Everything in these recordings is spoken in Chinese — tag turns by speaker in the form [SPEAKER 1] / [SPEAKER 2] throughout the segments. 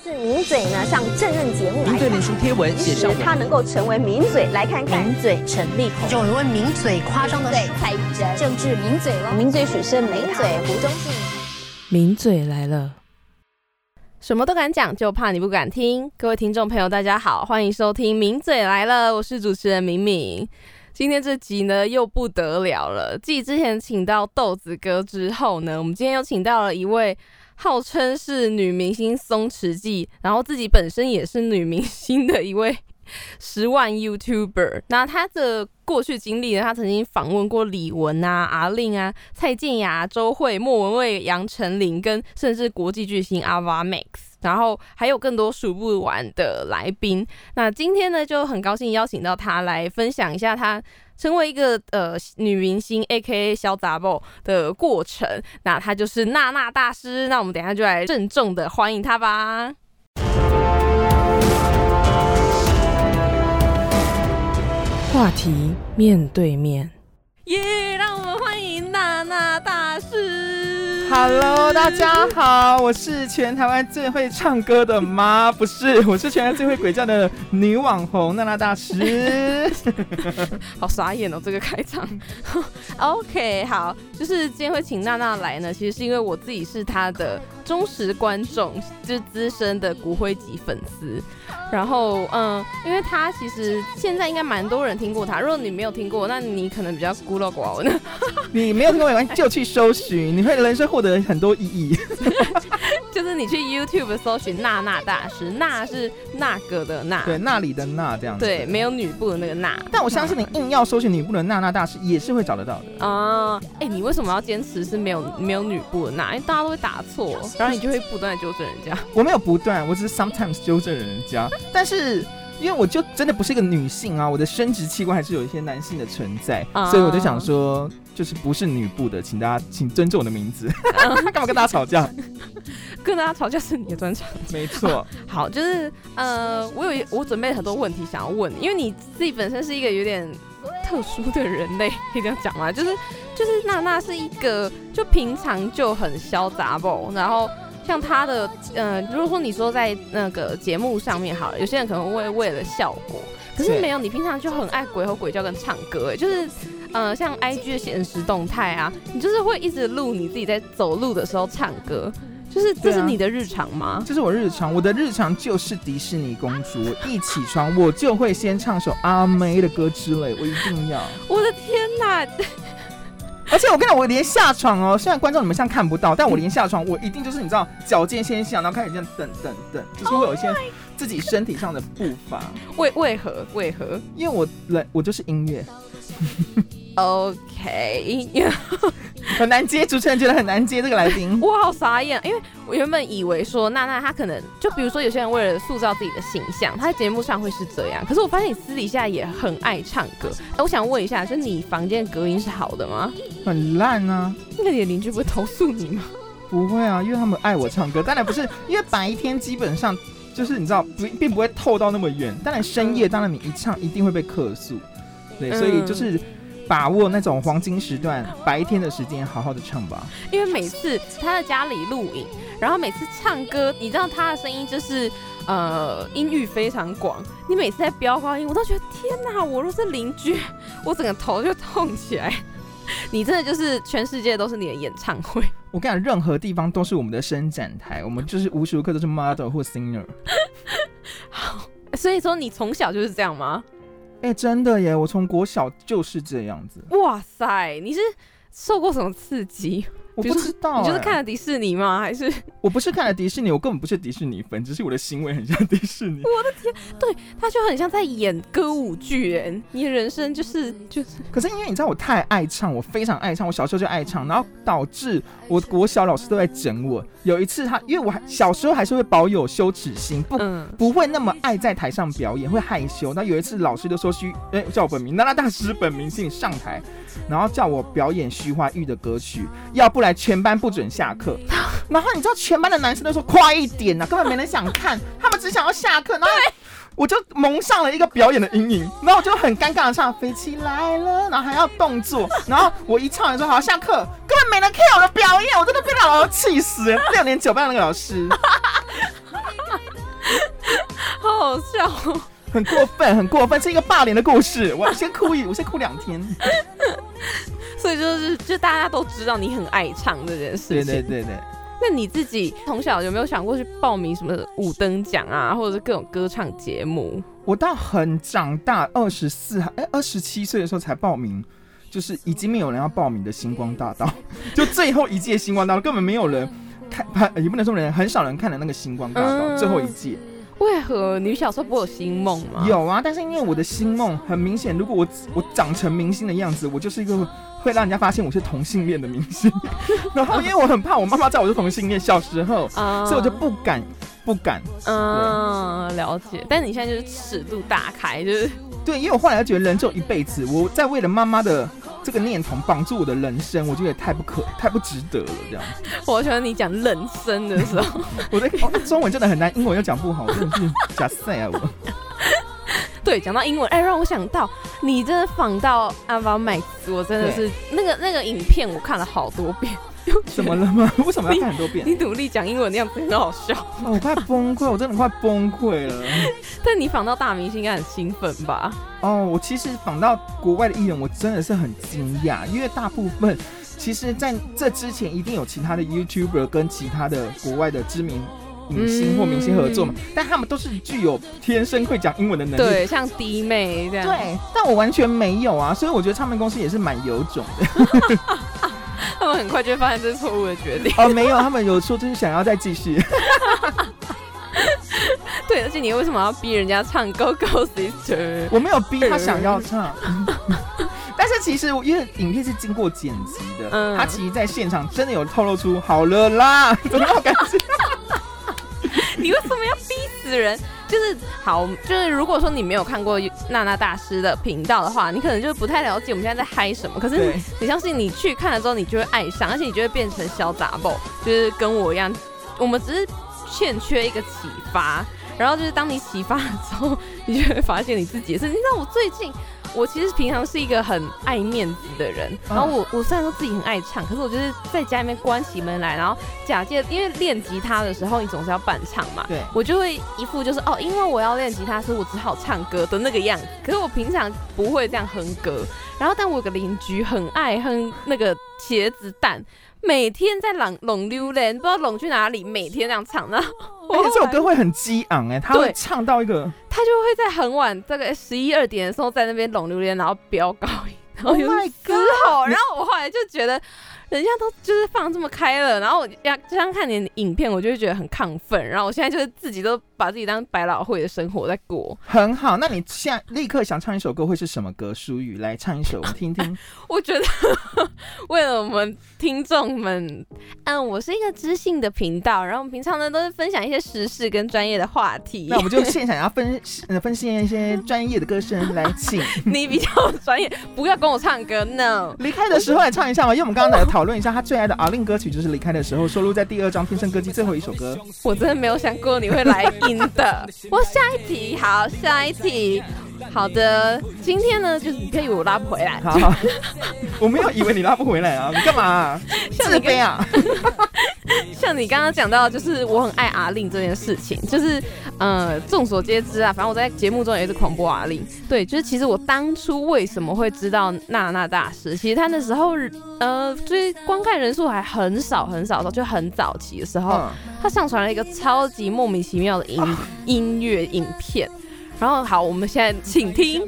[SPEAKER 1] 是名嘴呢上政论节目来
[SPEAKER 2] 名嘴脸书贴文写上
[SPEAKER 1] 他能够成为名嘴，来看看。
[SPEAKER 3] 名嘴陈立宏，有人问名嘴夸张的
[SPEAKER 1] 对蔡玉珍，
[SPEAKER 3] 政治名嘴了，
[SPEAKER 1] 名嘴许胜名嘴胡忠信。
[SPEAKER 4] 名嘴来了，什么都敢讲，就怕你不敢听。各位听众朋友，大家好，欢迎收听《名嘴来了》，我是主持人敏敏。今天这集呢又不得了了，继之前请到豆子哥之后呢，我们今天又请到了一位号称是女明星松弛剂，然后自己本身也是女明星的一位 十万 YouTuber。那他的过去经历呢，他曾经访问过李玟啊、阿令啊、蔡健雅、周慧、莫文蔚、杨丞琳，跟甚至国际巨星 Ava Max。然后还有更多数不完的来宾。那今天呢，就很高兴邀请到他来分享一下他成为一个呃女明星 （A.K.A. 小杂宝）的过程。那她就是娜娜大师。那我们等一下就来郑重的欢迎她吧。话题面对面，耶！让我们欢迎娜娜大师。
[SPEAKER 2] Hello，大家好，我是全台湾最会唱歌的妈，不是，我是全台湾最会鬼叫的女网红娜娜大师。
[SPEAKER 4] 好傻眼哦，这个开场。OK，好，就是今天会请娜娜来呢，其实是因为我自己是她的忠实观众，就是资深的骨灰级粉丝。然后，嗯，因为她其实现在应该蛮多人听过她，如果你没有听过，那你可能比较孤陋寡闻。
[SPEAKER 2] 你没有听过没关系，就去搜寻，你会人生获得很多意义。
[SPEAKER 4] 就是你去 YouTube 搜寻娜娜大师，娜是那个的娜，
[SPEAKER 2] 对，那里的那这样子。
[SPEAKER 4] 对，没有女部的那个娜。
[SPEAKER 2] 但我相信你硬要搜寻女部的娜娜大师，也是会找得到的。
[SPEAKER 4] 啊，哎、你为什么要坚持是没有没有女部的娜？因为大家都会打错，然后你就会不断的纠正人家。
[SPEAKER 2] 我没有不断，我只是 sometimes 纠正人家，但是。因为我就真的不是一个女性啊，我的生殖器官还是有一些男性的存在，
[SPEAKER 4] 啊
[SPEAKER 2] 所以我就想说，就是不是女部的，请大家请尊重我的名字，干嘛跟大家吵架？
[SPEAKER 4] 跟大家吵架是你的专长。
[SPEAKER 2] 没错，
[SPEAKER 4] 好，就是呃，我有一我准备了很多问题想要问你，因为你自己本身是一个有点特殊的人类，可以这样讲吗？就是就是娜娜是一个就平常就很潇洒不，然后。像他的，呃，如果说你说在那个节目上面好了，有些人可能会为了效果，可是没有，你平常就很爱鬼吼鬼叫跟唱歌，哎，就是，呃，像 IG 的现实动态啊，你就是会一直录你自己在走路的时候唱歌，就是这是你的日常吗？
[SPEAKER 2] 这是我日常，我的日常就是迪士尼公主，我一起床我就会先唱首阿妹的歌之类，我一定要。
[SPEAKER 4] 我的天哪！
[SPEAKER 2] 而且我跟你讲，我连下床哦，虽然观众你们现在看不到，但我连下床，我一定就是你知道，脚尖先下，然后开始这样等等等，就是会有一些自己身体上的步伐，
[SPEAKER 4] 为为何？为何？
[SPEAKER 2] 因为我人我就是音乐，
[SPEAKER 4] ？OK，
[SPEAKER 2] 很难接，主持人觉得很难接这个来宾。
[SPEAKER 4] 我好傻眼，因为我原本以为说娜娜她可能就比如说有些人为了塑造自己的形象，她在节目上会是这样，可是我发现你私底下也很爱唱歌。哎，我想问一下，就你房间隔音是好的吗？
[SPEAKER 2] 很烂啊，
[SPEAKER 4] 那你的邻居不会投诉你吗？
[SPEAKER 2] 不会啊，因为他们爱我唱歌，当然不是，因为白天基本上就是你知道不并不会透到那么远，当然深夜当然你一唱一定会被客诉，对，
[SPEAKER 4] 嗯
[SPEAKER 2] 所以就是把握那种黄金时段，白天的时间好好的唱吧。
[SPEAKER 4] 因为每次他在家里录影，然后每次唱歌，你知道他的声音就是呃音域非常广，你每次在飙高音，我都觉得天哪！我若是邻居，我整个头就痛起来。你真的就是全世界都是你的演唱会，
[SPEAKER 2] 我跟你讲，任何地方都是我们的伸展台，我们就是无时无刻都是 model 或 singer。
[SPEAKER 4] 好所以说你从小就是这样吗？
[SPEAKER 2] 哎、真的耶，我从国小就是这样子，
[SPEAKER 4] 哇塞，你是受过什么刺激？
[SPEAKER 2] 我不知道、
[SPEAKER 4] 你就是
[SPEAKER 2] 哎
[SPEAKER 4] 看了迪士尼吗？还是
[SPEAKER 2] 我不是看了迪士尼，我根本不是迪士尼粉，只是我的行为很像迪士尼。
[SPEAKER 4] 我的天，对他就很像在演歌舞剧？哎，你的人生就是就是
[SPEAKER 2] 可是因为你知道我太爱唱，我非常爱唱，我小时候就爱唱，然后导致我国小老师都在整我。有一次他，因为我还小时候还是会保有羞耻心，不
[SPEAKER 4] 嗯
[SPEAKER 2] 不会那么爱在台上表演，会害羞。那有一次老师就说需，哎、叫我本名，娜娜大师本名，请你上台，然后叫我表演徐怀钰的歌曲，要不然全班不准下课。然后你知道全班的男生都说快一点呐、根本没人想看，他们只想要下课。然后我就蒙上了一个表演的阴影，然后我就很尴尬的唱飞起来了，然后还要动作，然后我一唱完之后好下课，根本没人 care 我的表演，我真的被那老师气死了。六年九班那个老师，
[SPEAKER 4] 好笑哦。
[SPEAKER 2] 很过分，很过分，是一个霸凌的故事。我先哭一，我先哭两天。
[SPEAKER 4] 所以就是，就大家都知道你很爱唱这件事情。
[SPEAKER 2] 对对对对，
[SPEAKER 4] 那你自己从小有没有想过去报名什么五等奖啊，或者是各种歌唱节目？
[SPEAKER 2] 我到很长大，二十四哎二十七岁的时候才报名，就是已经没有人要报名的星光大道，就最后一届星光大道根本没有人看，也不能说人很少人看的那个星光大道、
[SPEAKER 4] 嗯
[SPEAKER 2] 最后一届。
[SPEAKER 4] 为何你小时候不会有星梦吗？
[SPEAKER 2] 有啊，但是因为我的星梦很明显，如果我我长成明星的样子，我就是一个会让人家发现我是同性恋的明星。然后因为我很怕我妈妈知道我是同性恋，小时候，
[SPEAKER 4] 啊
[SPEAKER 2] 所以我就不敢不敢。
[SPEAKER 4] 嗯了解。但你现在就是尺度大开，就是
[SPEAKER 2] 对，因为我后来觉得人只有一辈子，我在为了妈妈的这个念头绑住我的人生，我觉得也太不可太不值得了。这样子，
[SPEAKER 4] 我喜欢你讲人生的时候，
[SPEAKER 2] 我在、哦、中文真的很难，英文又讲不好，我真的是假赛啊我。
[SPEAKER 4] 对，讲到英文，哎，让我想到你真的仿到阿巴麦斯，我真的是那个那个影片，我看了好多遍。
[SPEAKER 2] 怎么了吗？为什么要看很多遍？
[SPEAKER 4] 你努力讲英文那样子很好笑，
[SPEAKER 2] 哦我快崩溃，我真的快崩溃了。
[SPEAKER 4] 但你仿到大明星应该很兴奋吧？
[SPEAKER 2] 哦，我其实仿到国外的艺人，我真的是很惊讶，因为大部分其实在这之前一定有其他的 YouTuber 跟其他的国外的知名影星或明星合作嘛，但他们都是具有天生会讲英文的能力。
[SPEAKER 4] 对，像弟妹这样。
[SPEAKER 2] 对，但我完全没有啊，所以我觉得唱片公司也是蛮有种的。
[SPEAKER 4] 他们很快就会发现这是错误的决定。
[SPEAKER 2] 哦，没有，他们有说就是想要再继续。
[SPEAKER 4] 对，而且你为什么要逼人家唱《Go Go Sister》？
[SPEAKER 2] 我没有逼他想要唱。但是其实因为影片是经过剪辑的，
[SPEAKER 4] 嗯
[SPEAKER 2] 他其实在现场真的有透露出好了啦的那种感觉。
[SPEAKER 4] 你为什么要逼死人？就是好，就是如果说你没有看过娜娜大师的频道的话，你可能就不太了解我们现在在嗨什么。可是
[SPEAKER 2] 对
[SPEAKER 4] 你相信你去看了之后，你就会爱上，而且你就会变成小杂宝，就是跟我一样，我们只是欠缺一个启发。然后就是当你启发了之后，你就会发现你自己也是。你知道我最近，我其实平常是一个很爱面子的人，然后我我虽然说自己很爱唱，可是我就是在家里面关起门来，然后假借因为练吉他的时候，你总是要伴唱嘛，
[SPEAKER 2] 对
[SPEAKER 4] 我就会一副就是哦，因为我要练吉他，所以我只好唱歌的那个样子。可是我平常不会这样哼歌。然后，但我有个邻居很爱哼那个茄子蛋，每天在冷拢溜连，不知道拢去哪里，每天这样唱。然后我
[SPEAKER 2] 而且这首歌会很激昂哎，他会唱到一个
[SPEAKER 4] 他就会在很晚，大概十一二点的时候，在那边拢溜连，然后飙高音，然后
[SPEAKER 2] Oh
[SPEAKER 4] 就
[SPEAKER 2] my
[SPEAKER 4] 嘶吼。然后我后来就觉得。人家都就是放这么开了，然后我要就像看你的影片，我就会觉得很亢奋。然后我现在就是自己都把自己当百老汇的生活在过。
[SPEAKER 2] 很好。那你现在立刻想唱一首歌会是什么歌？舒语来唱一首我们听听。
[SPEAKER 4] 我觉得 为了我们听众们，嗯，我是一个知性的频道，然后我们平常呢都是分享一些时事跟专业的话题
[SPEAKER 2] 那。我们就现场要分 呃分析一些专业的歌声来请。
[SPEAKER 4] 你比较专业，不要跟我唱歌，no。
[SPEAKER 2] 离开的时候来唱一下嘛，因为我们刚刚来讨讨论一下他最爱的阿令歌曲，就是离开的时候收录在第二张《天生歌姬》最后一首歌。
[SPEAKER 4] 我真的没有想过你会来听的。我下一题，好，下一题。好的，今天呢，就是你可以我拉不回来，
[SPEAKER 2] 好好，我没有以为你拉不回来啊，你干嘛、啊？自
[SPEAKER 4] 像你跟
[SPEAKER 2] 卑啊？
[SPEAKER 4] 像你刚刚讲到，就是我很爱阿令这件事情，就是呃，众所皆知啊，反正我在节目中也是狂播阿令。对，就是其实我当初为什么会知道娜娜大师，其实他那时候呃追观看人数还很少很少的时候，就很早期的时候，
[SPEAKER 2] 嗯，
[SPEAKER 4] 他上传了一个超级莫名其妙的音、音乐影片。然后好，我们现在请听。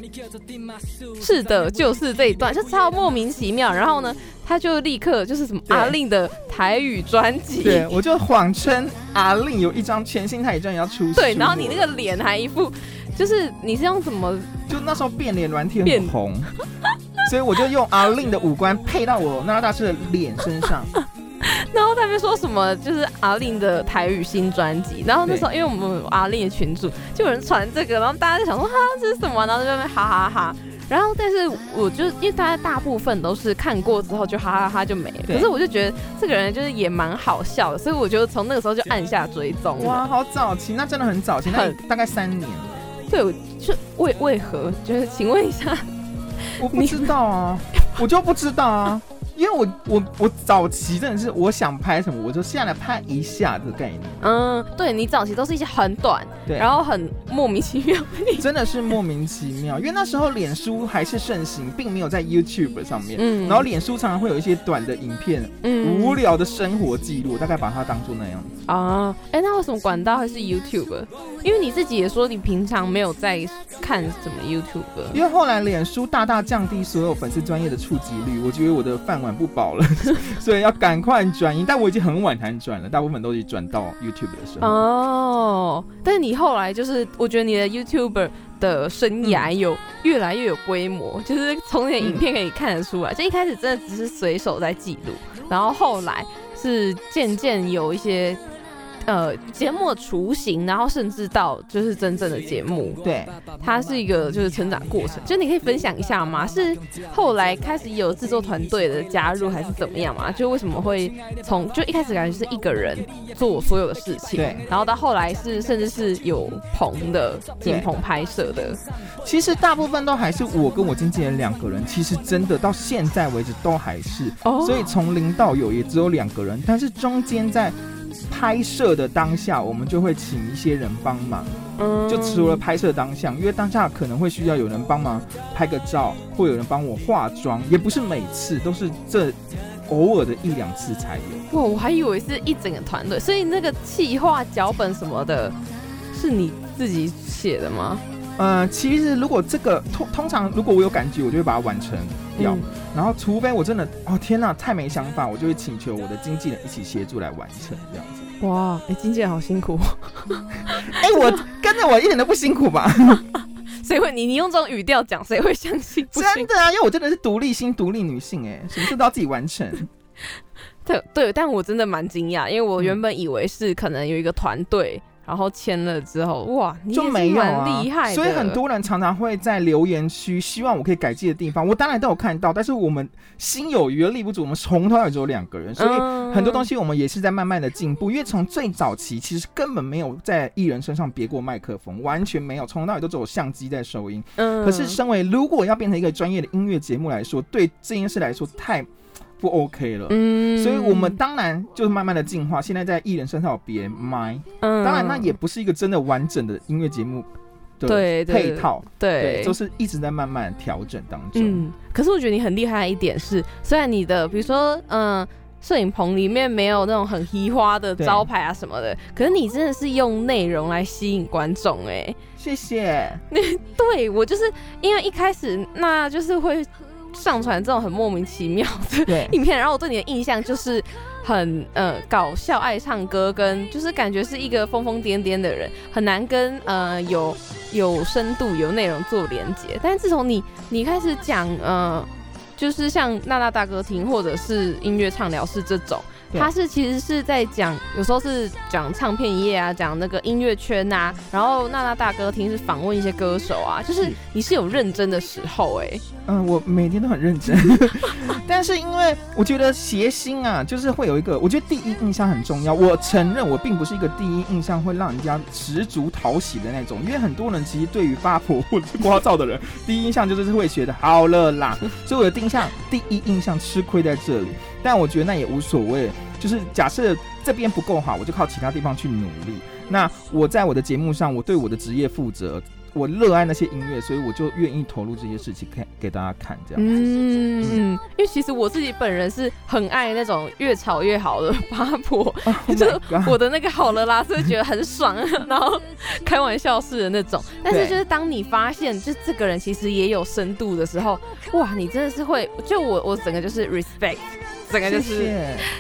[SPEAKER 4] 是的，就是这一段，就超莫名其妙。然后呢，他就立刻就是什么阿令的台语专辑，
[SPEAKER 2] 对，我就谎称阿令有一张全新台语专辑要出书。
[SPEAKER 4] 对，然后你那个脸还一副，就是你是用什么？
[SPEAKER 2] 就那时候变脸软体
[SPEAKER 4] 变
[SPEAKER 2] 很红，所以我就用阿令的五官配到我娜娜大师的脸身上。
[SPEAKER 4] 然后他们说什么就是阿令的台语新专辑，然后那时候因为我们有阿令的群组，就有人传这个，然后大家就想说哈这是什么，然后就在那边哈哈哈。然后，但是我就因为大家大部分都是看过之后就哈哈哈就没了，可是我就觉得这个人就是也蛮好笑的，所以我就从那个时候就按下追踪。
[SPEAKER 2] 哇，好早期，那真的很早期，那大概三年。
[SPEAKER 4] 对，我就为为何就是请问一下，
[SPEAKER 2] 我不知道啊，我就不知道啊，因为我我我早期真的是我想拍什么我就下来拍一下的概念。
[SPEAKER 4] 嗯，对你早期都是一些很短，
[SPEAKER 2] 对，
[SPEAKER 4] 然后很莫名其妙，
[SPEAKER 2] 真的是莫名其妙，因为那时候脸书还是盛行，并没有在 YouTube 上面，
[SPEAKER 4] 嗯
[SPEAKER 2] 然后脸书常常会有一些短的影片，
[SPEAKER 4] 嗯
[SPEAKER 2] 无聊的生活记录，大概把它当做那样子。
[SPEAKER 4] 啊，哎、那为什么管道还是 YouTube？因为你自己也说你平常没有在看什么 YouTube。
[SPEAKER 2] 因为后来脸书大大降低所有粉丝专业的触及率，我觉得我的饭碗不保了，所以要赶快转移。但我已经很晚才转了，大部分都已经转到 YouTube 的时候。
[SPEAKER 4] 哦，但是你后来就是，我觉得你的 YouTuber 的生涯有越来越有规模，就是从你的影片可以看得出来，就一开始真的只是随手在记录，然后后来是渐渐有一些。呃，节目的雏形，然后甚至到就是真正的节目，
[SPEAKER 2] 对，
[SPEAKER 4] 它是一个就是成长过程，就你可以分享一下吗？是后来开始有制作团队的加入，还是怎么样嘛？就为什么会从就一开始感觉是一个人做所有的事情，
[SPEAKER 2] 对，
[SPEAKER 4] 然后到后来是甚至是有棚的进棚拍摄的，
[SPEAKER 2] 其实大部分都还是我跟我经纪人两个人，其实真的到现在为止都还是，
[SPEAKER 4] 哦。
[SPEAKER 2] 所以从零到有也只有两个人，但是中间在拍摄的当下，我们就会请一些人帮忙，
[SPEAKER 4] 嗯
[SPEAKER 2] 就除了拍摄当下，因为当下可能会需要有人帮忙拍个照，或有人帮我化妆，也不是每次都是这偶尔的一两次才有。
[SPEAKER 4] 哇，我还以为是一整个团队，所以那个企划、脚本什么的，是你自己写的吗？
[SPEAKER 2] 呃，其实如果这个通通常如果我有感觉，我就会把它完成掉。
[SPEAKER 4] 嗯
[SPEAKER 2] 然后，除非我真的哦天呐，太没想法，我就会请求我的经纪人一起协助来完成这样子。
[SPEAKER 4] 哇，哎、经纪人好辛苦，
[SPEAKER 2] 哎、我跟着我一点都不辛苦吧？
[SPEAKER 4] 谁会你你用这种语调讲，谁会相信？
[SPEAKER 2] 真的啊，因为我真的是独立心、独立女性、哎，什么事都要自己完成。
[SPEAKER 4] 对对，但我真的蛮惊讶，因为我
[SPEAKER 2] 嗯
[SPEAKER 4] 原本以为是可能有一个团队，然后签了之后，哇，你
[SPEAKER 2] 就没有
[SPEAKER 4] 厉害，
[SPEAKER 2] 所以很多人常常会在留言区希望我可以改进的地方，我当然都有看到，但是我们心有余而力不足，我们从头到尾只有两个人，所以
[SPEAKER 4] 嗯
[SPEAKER 2] 很多东西我们也是在慢慢的进步。因为从最早期其实根本没有在艺人身上别过麦克风，完全没有，从头到尾都只有相机在收音。
[SPEAKER 4] 嗯
[SPEAKER 2] 可是身为如果要变成一个专业的音乐节目来说，对这件事来说太不 OK 了。
[SPEAKER 4] 嗯
[SPEAKER 2] 所以，我们当然就是慢慢的进化。现在在艺人身上有别麦，
[SPEAKER 4] 嗯
[SPEAKER 2] 当然那也不是一个真的完整的音乐节目的
[SPEAKER 4] 对对
[SPEAKER 2] 配套，
[SPEAKER 4] 对，
[SPEAKER 2] 就是一直在慢慢调整当中。
[SPEAKER 4] 嗯，可是我觉得你很厉害的一点是，虽然你的比如说嗯。摄影棚里面没有那种很稀花的招牌啊什么的，可是你真的是用内容来吸引观众哎、
[SPEAKER 2] 谢谢。
[SPEAKER 4] 对我就是因为一开始那就是会上传这种很莫名其妙的 影片，然后我对你的印象就是很呃搞笑、爱唱歌，跟就是感觉是一个疯疯癫癫的人，很难跟呃有有深度、有内容做连接。但是自从你你开始讲呃，就是像娜娜大歌厅或者是音乐畅聊室这种。
[SPEAKER 2] 对
[SPEAKER 4] 他是其实是在讲，有时候是讲唱片业啊，讲那个音乐圈啊，然后娜娜大歌厅是访问一些歌手啊，就是
[SPEAKER 2] 是
[SPEAKER 4] 你是有认真的时候哎、
[SPEAKER 2] 嗯，我每天都很认真，但是因为我觉得谐星啊，就是会有一个，我觉得第一印象很重要。我承认我并不是一个第一印象会让人家十足讨喜的那种，因为很多人其实对于八婆或者是聒噪的人，第一印象就是会觉得好了啦，所以我的第一印象第一印象吃亏在这里。但我觉得那也无所谓，就是假设这边不够好，我就靠其他地方去努力。那我在我的节目上，我对我的职业负责，我热爱那些音乐，所以我就愿意投入这些事情，看给大家看这样。
[SPEAKER 4] 嗯，因为其实我自己本人是很爱那种越吵越好的八婆，
[SPEAKER 2] Oh
[SPEAKER 4] 就是我的那个好了啦，所以觉得很爽，然后开玩笑式的那种。但是就是当你发现，就这个人其实也有深度的时候，哇，你真的是会，就我我整个就是 respect，整个就是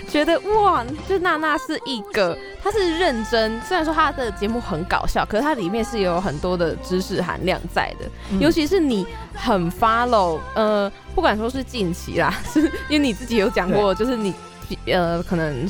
[SPEAKER 4] 觉得哇，就娜娜是一个，她是认真，虽然说她的节目很搞笑，可是它里面是有很多的知识含量在的。
[SPEAKER 2] 嗯
[SPEAKER 4] 尤其是你很 follow，呃，不管说是近期啦，是因为你自己有讲过，就是你呃可能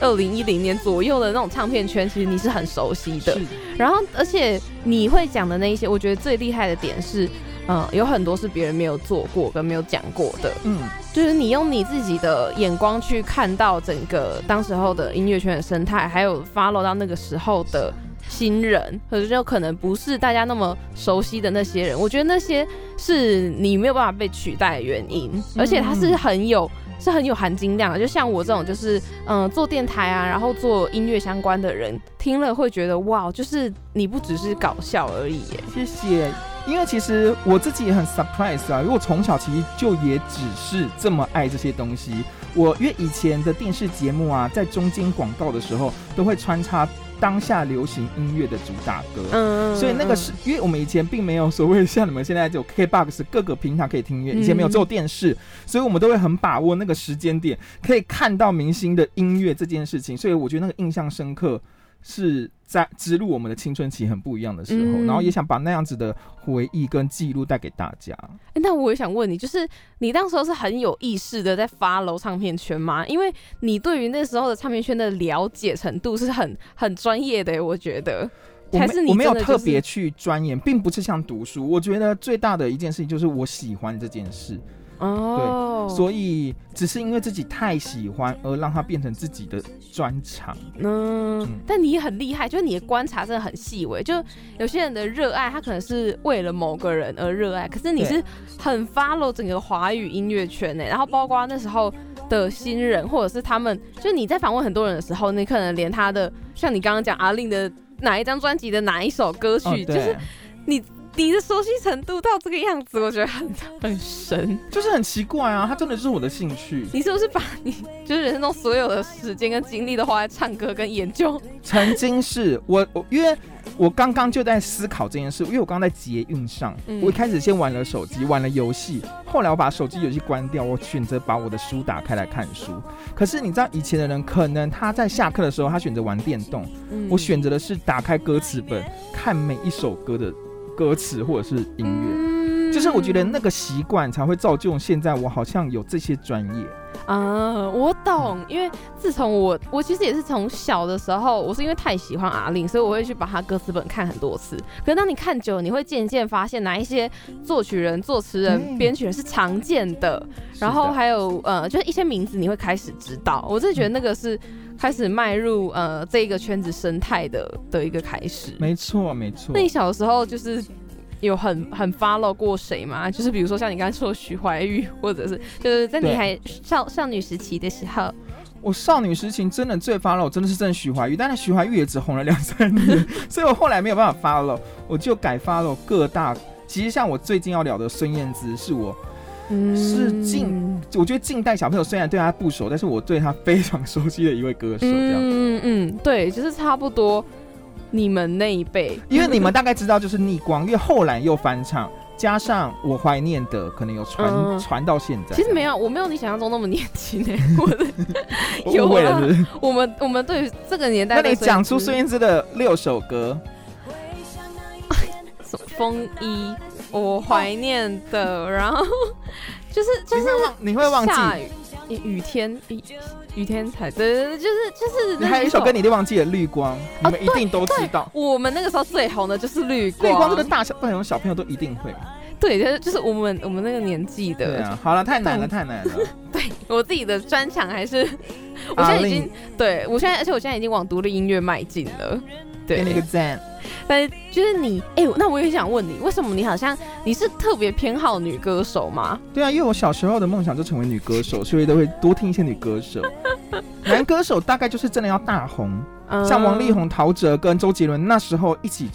[SPEAKER 4] 二零一零年左右的那种唱片圈，其实你是很熟悉的。然后，而且你会讲的那一些，我觉得最厉害的点是，嗯、有很多是别人没有做过跟没有讲过的。
[SPEAKER 2] 嗯，
[SPEAKER 4] 就是你用你自己的眼光去看到整个当时候的音乐圈的生态，还有 follow 到那个时候的新人，可是就可能不是大家那么熟悉的那些人，我觉得那些是你没有办法被取代的原因，而且它是很有是很有含金量的。就像我这种就是嗯做电台啊，然后做音乐相关的人，听了会觉得哇，就是你不只是搞笑而已耶。
[SPEAKER 2] 谢谢。因为其实我自己也很 surprise 啊，因为我从小其实就也只是这么爱这些东西。我因为以前的电视节目啊，在中间广告的时候都会穿插当下流行音乐的主打歌，嗯，所以那个是因为我们以前并没有所谓像你们现在就 KBox 各个平台可以听音乐，以前没有只有电视，所以我们都会很把握那个时间点，可以看到明星的音乐这件事情，所以我觉得那个印象深刻。是在植入我们的青春期很不一样的时候，然后也想把那样子的回忆跟记录带给大家。
[SPEAKER 4] 哎，那我也想问你，就是你当时候是很有意识的在发楼唱片圈吗？因为你对于那时候的唱片圈的了解程度是很很专业的，我觉得。
[SPEAKER 2] 我没有特别去钻研，并不是像读书。我觉得最大的一件事情就是我喜欢这件事。哦，对，所以只是因为自己太喜欢而让它变成自己的专长。
[SPEAKER 4] 嗯，但你很厉害，就是你的观察真的很细微。就有些人的热爱，他可能是为了某个人而热爱，可是你是很 follow 整个华语音乐圈呢。然后包括那时候的新人，或者是他们，就你在访问很多人的时候，你可能连他的，像你刚刚讲阿令的哪一张专辑的哪一首歌曲，就是你。你的熟悉程度到这个样子，我觉得很 很神，
[SPEAKER 2] 就是很奇怪啊！它真的是我的兴趣。
[SPEAKER 4] 你是不是把你就是人生中所有的时间跟精力都花在唱歌跟研究？
[SPEAKER 2] 曾经是我我，因为我刚刚就在思考这件事，因为我刚刚在捷运上，我一开始先玩了手机，玩了游戏，后来我把手机游戏关掉，我选择把我的书打开来看书。可是你知道，以前的人可能他在下课的时候，他选择玩电动，我选择的是打开歌词本，看每一首歌的。歌词或者是音乐，就是我觉得那个习惯才会造就现在我好像有这些专业
[SPEAKER 4] 啊。我懂，因为自从我我其实也是从小的时候，我是因为太喜欢阿令，所以我会去把他歌词本看很多次。可是当你看久，你会渐渐发现哪一些作曲人、作词人、编曲人是常见的，然后还有呃，就是一些名字你会开始知道。我真的觉得那个是。开始迈入呃这个圈子生态的的一个开始，
[SPEAKER 2] 没错没错。
[SPEAKER 4] 那你小时候就是有很很 follow 过谁吗？就是比如说像你刚才说徐怀钰，或者是就是在你还少少女时期的时候，
[SPEAKER 2] 我少女时期真的最 follow 真的是真的徐怀钰，但是徐怀钰也只红了两三年，所以我后来没有办法 follow，我就改 follow 各大。其实像我最近要聊的孙燕姿，是我。是近，我觉得近代小朋友虽然对他不熟，但是我对他非常熟悉的一位歌手。这样，嗯
[SPEAKER 4] 嗯，对，就是差不多你们那一辈，
[SPEAKER 2] 因为你们大概知道就是逆光，因为后来又翻唱，加上我怀念的，可能有传传到现在。
[SPEAKER 4] 其实没有，我没有你想象中那么年轻诶，我的
[SPEAKER 2] 误会了，是
[SPEAKER 4] 我们我们对这个年代，
[SPEAKER 2] 那你讲出孙燕姿的六首歌，
[SPEAKER 4] 风衣。我怀念的，然后就是就是
[SPEAKER 2] 你会忘记
[SPEAKER 4] 雨雨天雨雨天才对对对，就是就是
[SPEAKER 2] 你还有一首歌你都忘记了绿光，你们一定都知道。
[SPEAKER 4] 我们那个时候最红的就是绿光，
[SPEAKER 2] 绿光这个大小不同小朋友都一定会。
[SPEAKER 4] 对，就是就是我们我们那个年纪的。
[SPEAKER 2] 对啊，好了，太难了，太难了。
[SPEAKER 4] 对我自己的专长还是，我现在已经对我现在，而且我现在已经往独立音乐迈进了。对，
[SPEAKER 2] 那个赞。
[SPEAKER 4] 但是就是你，哎，那我也想问你，为什么你好像你是特别偏好女歌手吗？
[SPEAKER 2] 对啊，因为我小时候的梦想就成为女歌手，所以都会多听一些女歌手。男歌手大概就是真的要大红，像王力宏、陶喆跟周杰伦那时候一起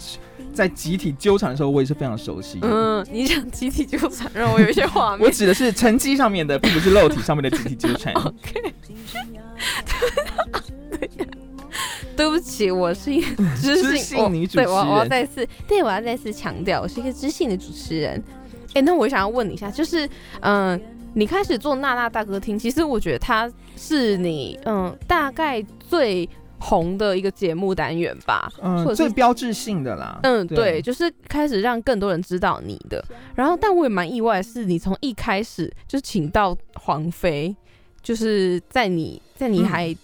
[SPEAKER 2] 在集体纠缠的时候，我也是非常熟悉。
[SPEAKER 4] 嗯，你讲集体纠缠，让我有一些画面。
[SPEAKER 2] 我指的是成绩上面的，并不是肉体上面的集体纠缠。
[SPEAKER 4] OK。对不起，我是一个 知
[SPEAKER 2] 性女主持人。
[SPEAKER 4] 对，我我要再次，对我要再次强调，我是一个知性的主持人。哎，那我想要问你一下，就是，嗯，你开始做娜娜大歌厅，其实我觉得它是你，嗯，大概最红的一个节目单元吧，
[SPEAKER 2] 嗯，最标志性的啦。
[SPEAKER 4] 嗯，对，就是开始让更多人知道你的。然后，但我也蛮意外，是你从一开始就请到黄飞，就是在你在你还。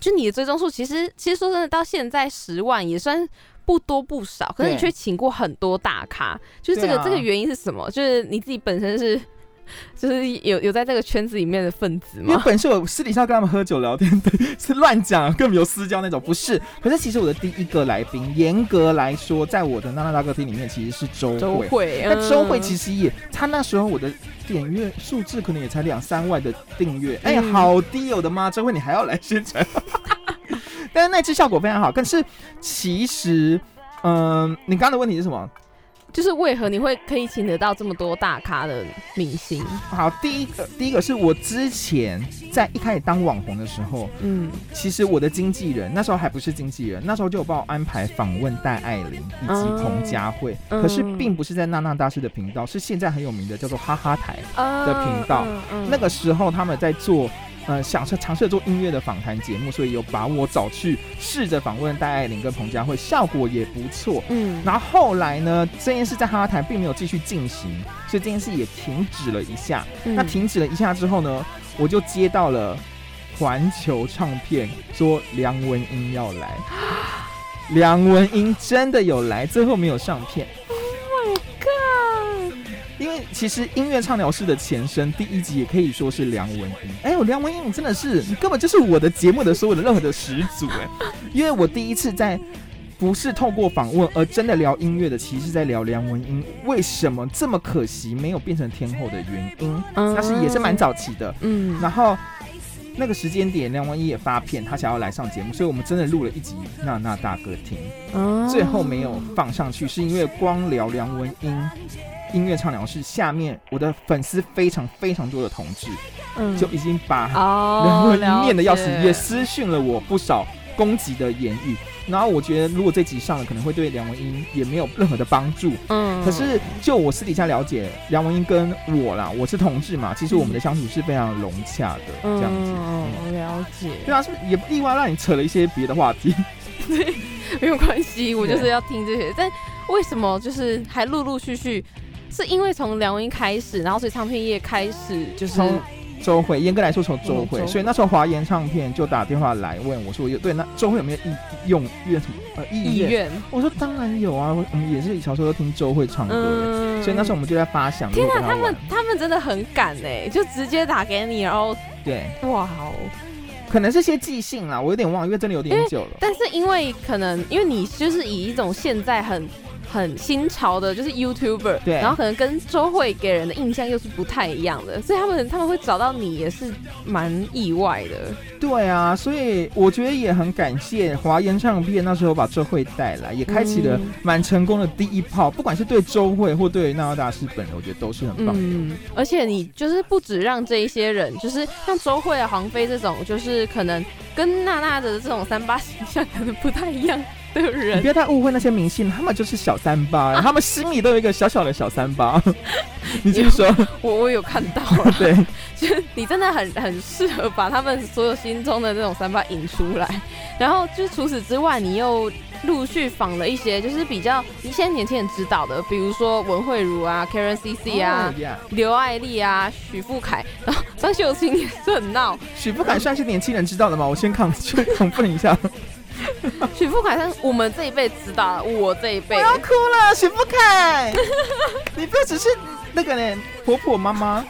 [SPEAKER 4] 就你的追踪数，其实其实说真的，到现在十万也算不多不少，可是你却请过很多大咖，就是这个这个原因是什么？就是你自己本身是 就是有有在这个圈子里面的分子
[SPEAKER 2] 因为？本身我私底下跟他们喝酒聊天，对，是乱讲，更没有私交那种，不是。可是其实我的第一个来宾，严格来说，在我的娜娜大歌厅里面，其实是周
[SPEAKER 4] 周
[SPEAKER 2] 慧。
[SPEAKER 4] 慧，
[SPEAKER 2] 那周慧
[SPEAKER 4] 嗯
[SPEAKER 2] 其实也，他那时候我的点阅数字可能也才两三万的订阅，哎、
[SPEAKER 4] 嗯
[SPEAKER 2] 好低哦，我的妈！周慧你还要来宣传，但是那次效果非常好。但是其实，嗯、你刚刚的问题是什么？
[SPEAKER 4] 就是为何你会可以请得到这么多大咖的明星？
[SPEAKER 2] 好，第一个，第一个是我之前在一开始当网红的时候，
[SPEAKER 4] 嗯
[SPEAKER 2] 其实我的经纪人那时候还不是经纪人，那时候就有帮我安排访问戴爱玲以及彭佳慧，
[SPEAKER 4] 嗯
[SPEAKER 2] 可是并不是在娜娜大师的频道，是现在很有名的叫做哈哈台。的频道
[SPEAKER 4] 嗯嗯
[SPEAKER 2] 那个时候他们在做。呃，想试尝试做音乐的访谈节目，所以有把我找去试着访问戴爱玲跟彭佳慧，效果也不错。
[SPEAKER 4] 嗯
[SPEAKER 2] 然后后来呢，这件事在哈哈台并没有继续进行，所以这件事也停止了一下。
[SPEAKER 4] 嗯
[SPEAKER 2] 那停止了一下之后呢，我就接到了环球唱片说梁文音要来，梁文音真的有来，最后没有上片。因为其实音乐畅聊室的前身第一集也可以说是梁文音。哎呦，梁文音，你真的是，你根本就是我的节目的所有的任何的始祖哎！因为我第一次在不是透过访问而真的聊音乐的，其实是在聊梁文音为什么这么可惜没有变成天后的原因。但是也是蛮早期的。
[SPEAKER 4] 嗯
[SPEAKER 2] 然后那个时间点，梁文音也发片，他想要来上节目，所以我们真的录了一集《娜娜大歌厅》，
[SPEAKER 4] 嗯
[SPEAKER 2] 最后没有放上去，是因为光聊梁文音。音乐畅聊室下面，我的粉丝非常非常多的同志，
[SPEAKER 4] 嗯
[SPEAKER 2] 就已经把
[SPEAKER 4] 哦
[SPEAKER 2] 梁文音念的要死，也私讯了我不少攻击的言语。然后我觉得，如果这集上了，可能会对梁文音也没有任何的帮助。
[SPEAKER 4] 嗯
[SPEAKER 2] 可是就我私底下了解，梁文音跟我啦，我是同志嘛，其实我们的相处是非常融洽的，这样子。嗯
[SPEAKER 4] 嗯，了解，
[SPEAKER 2] 对啊，是不是也不意外让你扯了一些别的话题？
[SPEAKER 4] 对 没有关系，我就是要听这些。但为什么就是还陆陆续续？是因为从梁文音开始，然后所以唱片业开始就是
[SPEAKER 2] 从周慧，严格来说从周慧，
[SPEAKER 4] 嗯
[SPEAKER 2] 所以那时候华研唱片就打电话来问我说，有对那周慧有没有意用愿什么呃意愿？我说当然有啊，我我们也是小时候都听周慧唱歌所以那时候我们就在发想，
[SPEAKER 4] 天哪，
[SPEAKER 2] 如果跟玩
[SPEAKER 4] 他们他们真的很敢哎，就直接打给你，然后
[SPEAKER 2] 对，
[SPEAKER 4] 哇哦！
[SPEAKER 2] 可能是些即兴啦，我有点忘了，因为真的有点久了。
[SPEAKER 4] 但是因为可能因为你就是以一种现在很很新潮的，就是 YouTuber，
[SPEAKER 2] 对
[SPEAKER 4] 然后可能跟周慧给人的印象又是不太一样的，所以他们他们会找到你也是蛮意外的。
[SPEAKER 2] 对啊，所以我觉得也很感谢华研唱片那时候把周慧带来，也开启了
[SPEAKER 4] 嗯
[SPEAKER 2] 蛮成功的第一炮，不管是对周慧或对娜娜大师本人，我觉得都是很棒的。
[SPEAKER 4] 嗯，而且你就是不止让这一些人，就是像周慧啊、黄飞这种，就是可能跟娜娜的这种三八形象可能不太一样的
[SPEAKER 2] 你
[SPEAKER 4] 人
[SPEAKER 2] 不，要太误会那些明星，他们就是小三八，他们心里都有一个小小的小三八。你继续说，
[SPEAKER 4] 我我有看到了，
[SPEAKER 2] 对，
[SPEAKER 4] 就是你真的很很适合把他们所有心中的那种三八引出来，然后就是除此之外，你又陆续访了一些就是比较一些年轻人知道的，比如说文慧茹啊、Karen CC 啊、
[SPEAKER 2] 哦呀
[SPEAKER 4] 刘爱丽啊、许富凯，然后张秀清也是很闹，
[SPEAKER 2] 许富凯算是年轻人知道的吗？我先抗去亢奋一下，
[SPEAKER 4] 许富凯但是我们这一辈知道，我这一辈
[SPEAKER 2] 我要哭了，许富凯，你不要只是那个呢婆婆妈妈，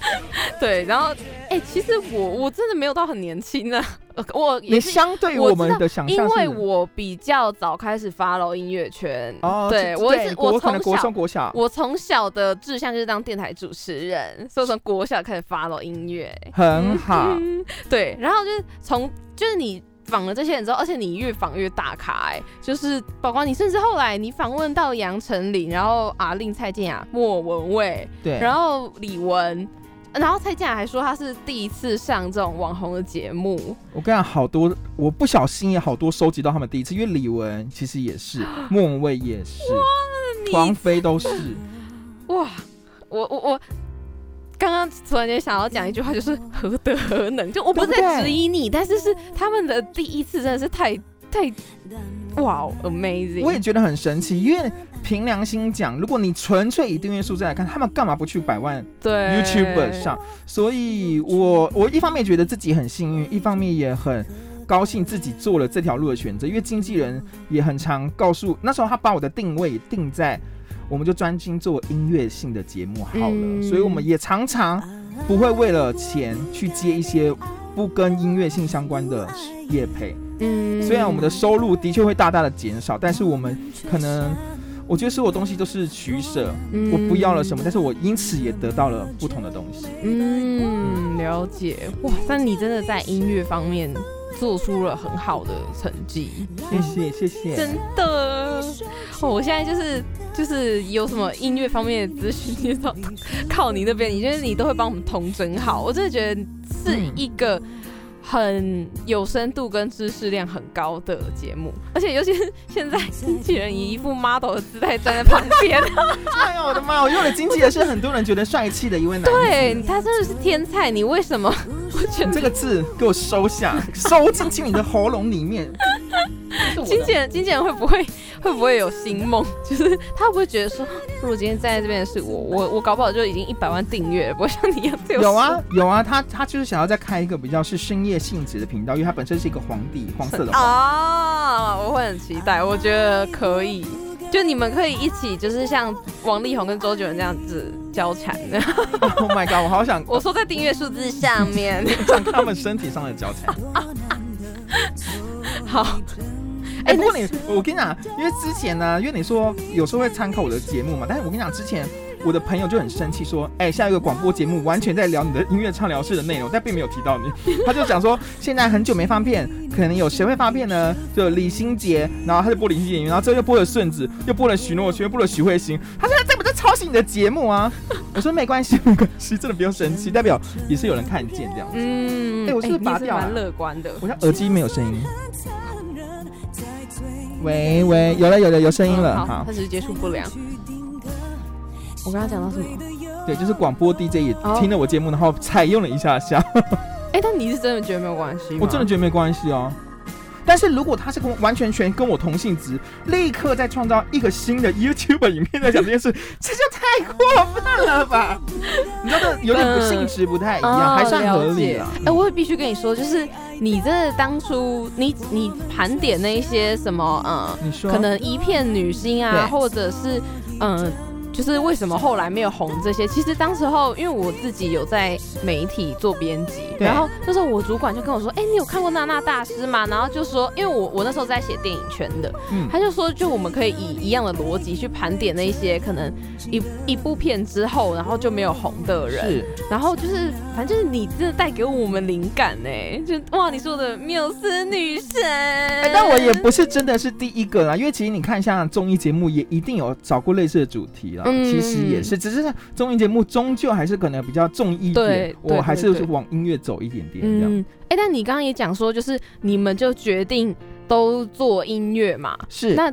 [SPEAKER 4] 对，然后哎、其实我我真的没有到很年轻啊，呃我也是。
[SPEAKER 2] 相对于我们的想象，
[SPEAKER 4] 因为我比较早开始 follow 音乐圈，
[SPEAKER 2] 哦，
[SPEAKER 4] 对我是我从小
[SPEAKER 2] 中国小
[SPEAKER 4] 我从小的志向就是当电台主持人，所以从国小开始 follow 音乐。
[SPEAKER 2] 很好，
[SPEAKER 4] 嗯对，然后就是从就是你访了这些人之后，而且你越访越大咖、哎，就是包括你甚至后来你访问到杨丞琳，然后啊令、蔡健雅、莫文蔚，
[SPEAKER 2] 对，
[SPEAKER 4] 然后李玟。然后蔡健雅还说她是第一次上这种网红的节目，
[SPEAKER 2] 我跟你讲，好多我不小心也好多收集到他们第一次，因为李玟其实也是，莫文蔚也是，王菲都是，
[SPEAKER 4] 哇！我我我刚刚突然间想要讲一句话，就是何德何能？就我不是在质疑你，但是是他们的第一次真的是太太哇，amazing！
[SPEAKER 2] 我也觉得很神奇，因为凭良心讲，如果你纯粹以订阅数字来看，他们干嘛不去百万
[SPEAKER 4] 对
[SPEAKER 2] YouTuber 上？所以我我一方面觉得自己很幸运，一方面也很。高兴自己做了这条路的选择，因为经纪人也很常告诉那时候他把我的定位定在我们就专心做音乐性的节目好了。
[SPEAKER 4] 嗯
[SPEAKER 2] 所以我们也常常不会为了钱去接一些不跟音乐性相关的业配。
[SPEAKER 4] 嗯
[SPEAKER 2] 虽然我们的收入的确会大大的减少，但是我们可能，我觉得所有东西都是取舍。
[SPEAKER 4] 嗯
[SPEAKER 2] 我不要了什么，但是我因此也得到了不同的东西。
[SPEAKER 4] 嗯，了解哇！但你真的在音乐方面做出了很好的成绩，
[SPEAKER 2] 谢谢谢谢。
[SPEAKER 4] 真的。哦，我现在就是就是有什么音乐方面的咨询，你都靠你那边，你觉得你都会帮我们统整好，我真的觉得是一个。很有深度跟知识量很高的节目，而且尤其是 现在经纪人以一副 model 的姿态站在旁边，
[SPEAKER 2] 哎呀，我的妈！我用的经纪人是很多人觉得帅气的一位男。
[SPEAKER 4] 对他真的是天才，你为什么？我觉得
[SPEAKER 2] 你这个字给我收下，收进去你的喉咙里面。
[SPEAKER 4] 经纪人，经纪人会不会会不会有新梦？就是他会不会觉得说，如果今天站在这边的是我，我我搞不好就已经一百万订阅了，不会像你一样只
[SPEAKER 2] 有啊有啊，他他就是想要再开一个比较是深夜性质的频道，因为它本身是一个皇帝，黄色的皇。
[SPEAKER 4] 啊！我会很期待，我觉得可以。就你们可以一起，就是像王力宏跟周杰伦这样子交缠的。
[SPEAKER 2] Oh my god！我好想
[SPEAKER 4] 我说在订阅数字下面。
[SPEAKER 2] 想看他们身体上的交缠。
[SPEAKER 4] 好，
[SPEAKER 2] 哎、不过你，我跟你讲，因为之前呢，因为你说有时候会参考我的节目嘛，但是我跟你讲，之前我的朋友就很生气，说，哎、下一个广播节目完全在聊你的音乐畅聊室的内容，但并没有提到你。他就讲说，现在很久没发片，可能有谁会发片呢？就李心洁，然后他就播李心洁，然后之后又播了顺子，又播了许诺轩，又播了许慧欣，他现在在不在抄袭你的节目啊？我说没关系，没关系，真的不用生气，代表也是有人看见这样子。
[SPEAKER 4] 嗯，
[SPEAKER 2] 哎我是拔掉啊
[SPEAKER 4] 蛮乐观的。
[SPEAKER 2] 我家耳机没有声音。喂喂，有了有了有声音了，
[SPEAKER 4] 好
[SPEAKER 2] 好，
[SPEAKER 4] 它只是接触不良。我刚刚讲到什么？
[SPEAKER 2] 对，就是广播 DJ 也
[SPEAKER 4] 哦
[SPEAKER 2] 听了我节目，然后采用了一下下，
[SPEAKER 4] 哎、但你是真的觉得没有关系吗？
[SPEAKER 2] 我真的觉得没关系哦。但是如果他是跟完全全跟我同性质，立刻再创造一个新的 YouTube 影片在讲这件事，这就太过分了吧？你知道这有点不性质不太一样，
[SPEAKER 4] 哦
[SPEAKER 2] 还算合理啊。
[SPEAKER 4] 哎、我也必须跟你说，就是你这当初你你盘点那一些什么，嗯，
[SPEAKER 2] 你说
[SPEAKER 4] 可能一片女星啊，或者是嗯、呃就是为什么后来没有红这些？其实当时候，因为我自己有在媒体做编辑，然后那时候我主管就跟我说：“哎、你有看过娜娜大师吗？”然后就说，因为我我那时候在写电影圈的，
[SPEAKER 2] 嗯
[SPEAKER 4] 他就说，就我们可以以一样的逻辑去盘点那一些可能一一部片之后，然后就没有红的人，
[SPEAKER 2] 是
[SPEAKER 4] 然后就是，反正就是你真的带给我们灵感呢，就哇，你说的缪斯女神。
[SPEAKER 2] 哎，但我也不是真的是第一个啦，因为其实你看，像综艺节目也一定有找过类似的主题啦。
[SPEAKER 4] 嗯
[SPEAKER 2] 其实也是，只是综艺节目终究还是可能比较重一
[SPEAKER 4] 对
[SPEAKER 2] 点，
[SPEAKER 4] 对
[SPEAKER 2] 我还是往音乐走一点点这样。
[SPEAKER 4] 嗯，哎、但你刚刚也讲说，就是你们就决定都做音乐嘛，
[SPEAKER 2] 是，
[SPEAKER 4] 那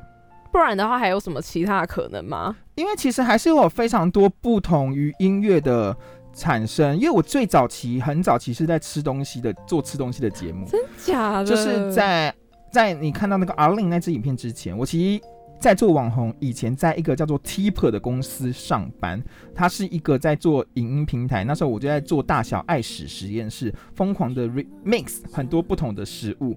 [SPEAKER 4] 不然的话还有什么其他的可能吗？
[SPEAKER 2] 因为其实还是有非常多不同于音乐的产生。因为我最早期很早期是在吃东西的做吃东西的节目，真
[SPEAKER 4] 假的，
[SPEAKER 2] 就是在在你看到那个阿令那支影片之前，我其实。在做网红以前，在一个叫做 Tipper 的公司上班，它是一个在做影音平台。那时候我就在做大小爱史实验室，疯狂的 remix 很多不同的食物。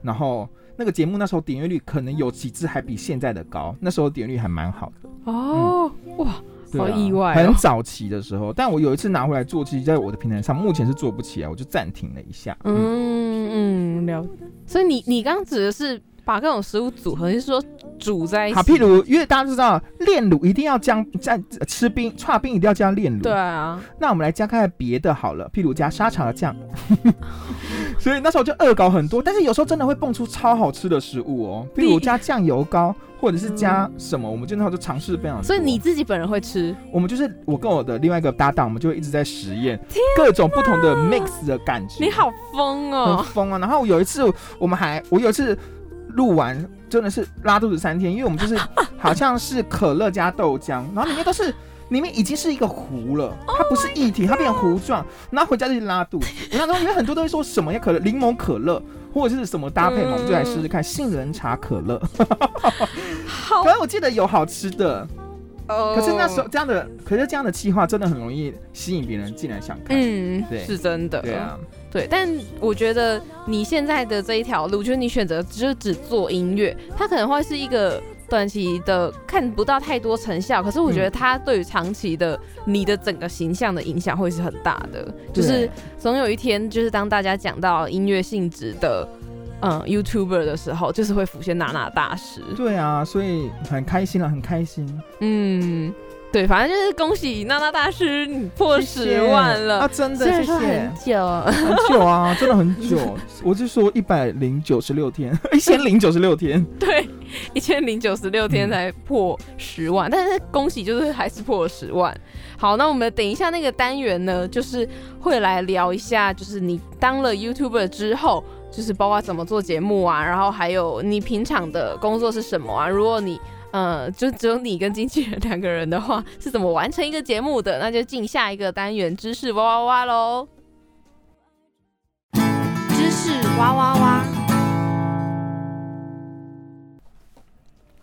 [SPEAKER 2] 然后那个节目那时候点阅率可能有几支还比现在的高，那时候点阅率还蛮好的。
[SPEAKER 4] 哦，哇，好意外哦
[SPEAKER 2] 很早期的时候，但我有一次拿回来做，其实在我的平台上目前是做不起来，我就暂停了一下。嗯，
[SPEAKER 4] 嗯嗯，了。所以你你刚刚指的是把各种食物组合，就是说煮在一起？
[SPEAKER 2] 好，譬如因为大家都知道炼乳一定要加加吃冰，串冰一定要加炼乳。
[SPEAKER 4] 对，啊，
[SPEAKER 2] 那我们来加看看别的好了，譬如加沙茶酱。所以那时候就恶搞很多，但是有时候真的会蹦出超好吃的食物哦，譬如加酱油膏，或者是加什么，我们就那时候就尝试非常多。
[SPEAKER 4] 所以你自己本人会吃？
[SPEAKER 2] 我们就是我跟我的另外一个搭档，我们就会一直在实验各种不同的 mix 的感觉。
[SPEAKER 4] 你好疯
[SPEAKER 2] 很
[SPEAKER 4] 哦！
[SPEAKER 2] 疯啊！然后有一次我们还，我有一次录完真的是拉肚子三天，因为我们就是 好像是可乐加豆浆，然后里面都是。里面已经是一个糊了，它不是液体，它变糊状，然后回家就拉肚子。我那时候因为很多都会说什么呀可乐、柠檬可乐或者是什么搭配嘛，我们就来试试看杏仁茶可乐。
[SPEAKER 4] 好
[SPEAKER 2] 可是我记得有好吃的，
[SPEAKER 4] 哦
[SPEAKER 2] 可是那时候这样的，可是这样的计划真的很容易吸引别人进来想看。
[SPEAKER 4] 嗯，
[SPEAKER 2] 对
[SPEAKER 4] 是真的，
[SPEAKER 2] 对啊，
[SPEAKER 4] 对，但我觉得你现在的这一条路，就是你选择就是只做音乐，它可能会是一个短期的看不到太多成效，可是我觉得它对于长期的你的整个形象的影响会是很大的。就是总有一天，就是当大家讲到音乐性质的嗯 YouTuber 的时候，就是会浮现娜娜大师。
[SPEAKER 2] 对啊，所以很开心了，很开心，
[SPEAKER 4] 嗯，对，反正就是恭喜娜娜大师，你破十万了。
[SPEAKER 2] 啊！真的谢谢
[SPEAKER 4] 很，久，
[SPEAKER 2] 很久啊，真的很久。我就说一百零九十六天，一千零九十六天，
[SPEAKER 4] 对，一千零九十六天才破十万，但是恭喜，就是还是破了十万。好，那我们等一下那个单元呢，就是会来聊一下，就是你当了 YouTuber 之后，就是包括怎么做节目啊，然后还有你平常的工作是什么啊？如果你呃，就只有你跟经纪人两个人的话，是怎么完成一个节目的？那就进下一个单元知识哇哇哇喽！知识哇哇哇！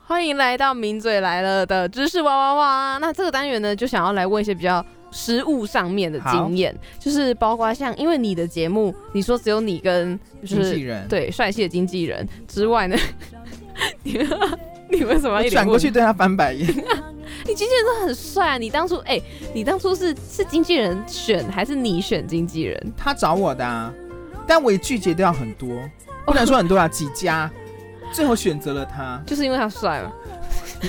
[SPEAKER 4] 欢迎来到名嘴来了的知识哇哇哇！那这个单元呢，就想要来问一些比较实务上面的经验，就是包括像，因为你的节目，你说只有你跟就是
[SPEAKER 2] 经纪人，
[SPEAKER 4] 对帅气的经纪人之外呢，你 你为什么要
[SPEAKER 2] 转过去对他翻白眼。
[SPEAKER 4] 你经纪人都很帅啊！你当初哎、你当初是是经纪人选还是你选经纪人？
[SPEAKER 2] 他找我的、啊，但我也拒绝掉很多，不能说很多啊，几家，最后选择了他。
[SPEAKER 4] 就是因为他帅嘛？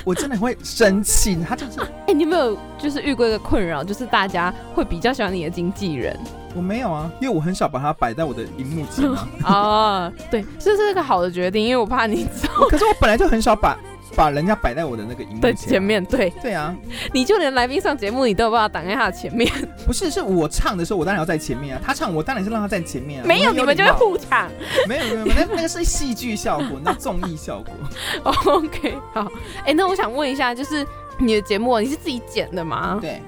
[SPEAKER 2] 我真的会生气，他就是
[SPEAKER 4] 哎、你有没有就是遇过一个困扰，就是大家会比较喜欢你的经纪人
[SPEAKER 2] 我没有啊，因为我很少把它摆在我的荧幕前啊。
[SPEAKER 4] 啊？对，这是个好的决定，因为我怕你走
[SPEAKER 2] 可是我本来就很少把把人家摆在我的那个荧幕
[SPEAKER 4] 的
[SPEAKER 2] 前、
[SPEAKER 4] 前。面，对，
[SPEAKER 2] 对啊，
[SPEAKER 4] 你就连来宾上节目，你都有办法挡在他的前面，
[SPEAKER 2] 不是，是我唱的时候，我当然要在前面啊。他唱，我当然是让他在前面啊。
[SPEAKER 4] 没有你们就会互抢。
[SPEAKER 2] 没有没有没有，那那个是戏剧效果，那综艺效果。
[SPEAKER 4] OK，好，哎、那我想问一下，就是你的节目你是自己剪的吗？
[SPEAKER 2] 对，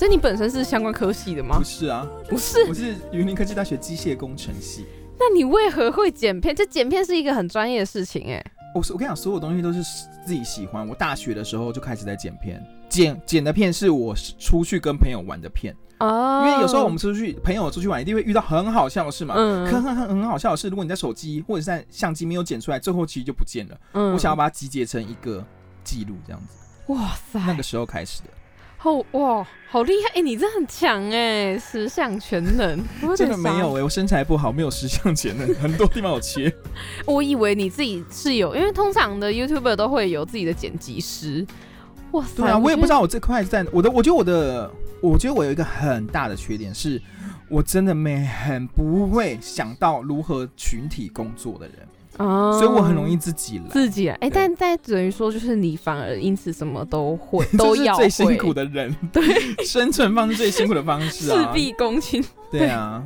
[SPEAKER 4] 所以你本身是相关科系的吗
[SPEAKER 2] 不？是啊，
[SPEAKER 4] 不是，
[SPEAKER 2] 我是云林科技大学机械工程系。
[SPEAKER 4] 那你为何会剪片？这剪片是一个很专业的事情、哎。
[SPEAKER 2] 我我跟你讲，所有东西都是自己喜欢。我大学的时候就开始在剪片，剪剪的片是我出去跟朋友玩的片，
[SPEAKER 4] 哦
[SPEAKER 2] 因为有时候我们出去朋友出去玩，一定会遇到很好笑的事嘛。
[SPEAKER 4] 嗯
[SPEAKER 2] 可很很很好笑的是，如果你在手机或者是在相机没有剪出来，最后其实就不见了。
[SPEAKER 4] 嗯
[SPEAKER 2] 我想要把它集结成一个记录，这样子。
[SPEAKER 4] 哇塞，
[SPEAKER 2] 那个时候开始的，
[SPEAKER 4] 好哇，好厉害！哎、你真的很强哎，十项全能。
[SPEAKER 2] 真的没有哎、我身材不好，没有十项全能，很多地方有切。
[SPEAKER 4] 我以为你自己是有，因为通常的 YouTuber 都会有自己的剪辑师。哇塞，
[SPEAKER 2] 对啊，我也不知
[SPEAKER 4] 道。
[SPEAKER 2] 道我这块在我的，我觉得我的，我觉得我有一个很大的缺点是，我真的没很不会想到如何群体工作的人，
[SPEAKER 4] 哦
[SPEAKER 2] 所以我很容易自己来。
[SPEAKER 4] 自己来。哎、
[SPEAKER 2] 对
[SPEAKER 4] 但但等于说，就是你反而因此什么都会，都要
[SPEAKER 2] 最辛苦的人，对，生存方式最辛苦的方式
[SPEAKER 4] 事
[SPEAKER 2] 啊，
[SPEAKER 4] 必躬亲。
[SPEAKER 2] 对啊，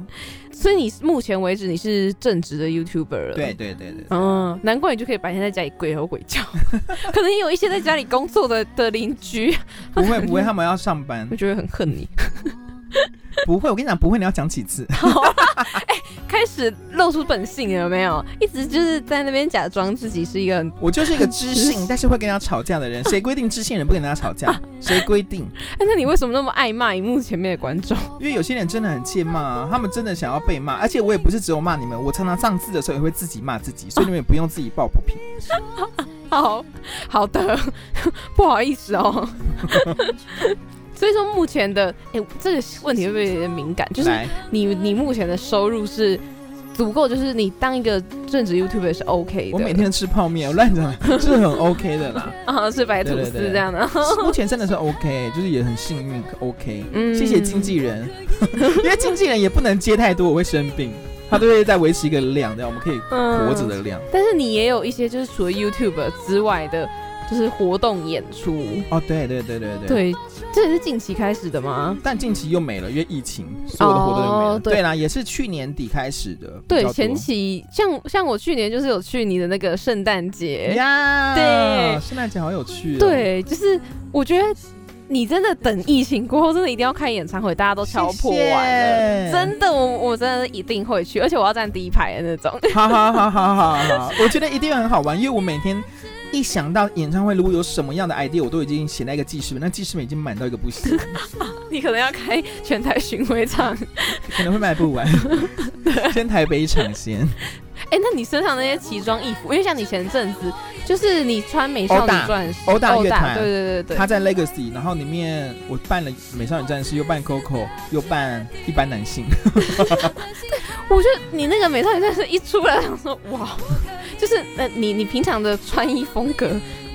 [SPEAKER 4] 所以你目前为止你是正直的 YouTuber 了。
[SPEAKER 2] 对。对对对，
[SPEAKER 4] 嗯，难怪你就可以白天在家里鬼吼鬼叫，可能也有一些在家里工作的的邻居，
[SPEAKER 2] 不会不会，他们要上班
[SPEAKER 4] 我，觉得很恨你。
[SPEAKER 2] 不会，我跟你讲不会，你要讲几次？
[SPEAKER 4] 哎、开始露出本性了有没有？一直就是在那边假装自己是一个，
[SPEAKER 2] 我就是一个知性，但是会跟人家吵架的人。谁规定知性人不跟人家吵架？谁规定？
[SPEAKER 4] 哎、那你为什么那么爱骂荧幕前面的观众？
[SPEAKER 2] 因为有些人真的很欠骂啊，他们真的想要被骂，而且我也不是只有骂你们，我常常上字的时候也会自己骂自己，所以你们也不用自己抱不平。
[SPEAKER 4] 好好的，不好意思哦。所以说目前的，哎、这个问题会不会有点敏感？就是，你你目前的收入是足够，就是你当一个正职 YouTuber 是 OK 的。
[SPEAKER 2] 我每天吃泡面，我乱讲 是很 OK 的啦。
[SPEAKER 4] 啊是白吐司这样的。
[SPEAKER 2] 目前真的是 OK，就是也很幸运 OK。
[SPEAKER 4] 嗯
[SPEAKER 2] 谢谢经纪人，因为经纪人也不能接太多，我会生病，他都会在维持一个量，这样我们可以
[SPEAKER 4] 嗯
[SPEAKER 2] 活着的量。
[SPEAKER 4] 但是你也有一些就是除了 YouTube 之外的，就是活动演出。
[SPEAKER 2] 哦，对对对对对。
[SPEAKER 4] 对，这也是近期开始的吗？
[SPEAKER 2] 但近期又没了，因为疫情，所有的活动又没了。
[SPEAKER 4] 哦对
[SPEAKER 2] 对啦，也是去年底开始的。比
[SPEAKER 4] 对，前期像像我去年就是有去你的那个圣诞节，
[SPEAKER 2] 呀，
[SPEAKER 4] 对
[SPEAKER 2] 圣诞节好有趣、哦。，
[SPEAKER 4] 对，就是我觉得你真的等疫情过后，真的一定要开演唱会，大家都敲破完了。真的，我我真的一定会去，而且我要站第一排的那种。
[SPEAKER 2] 好好好好好好，我觉得一定很好玩，因为我每天一想到演唱会如果有什么样的 idea，我都已经写在一个记事本，那记事本已经满到一个不行，
[SPEAKER 4] 你可能要开全台巡回场。
[SPEAKER 2] 可能会卖不完。先台北一场先，
[SPEAKER 4] 哎、哎、那你身上那些奇装异服，因为像你前阵子就是你穿美少女战士，
[SPEAKER 2] 欧大乐团
[SPEAKER 4] 对对对对
[SPEAKER 2] 他在 Legacy，然后里面我扮了美少女战士，又扮 Coco，又扮一般男性。
[SPEAKER 4] 我觉得你那个美少女战士一出来，想说哇，就是呃，你你平常的穿衣风格，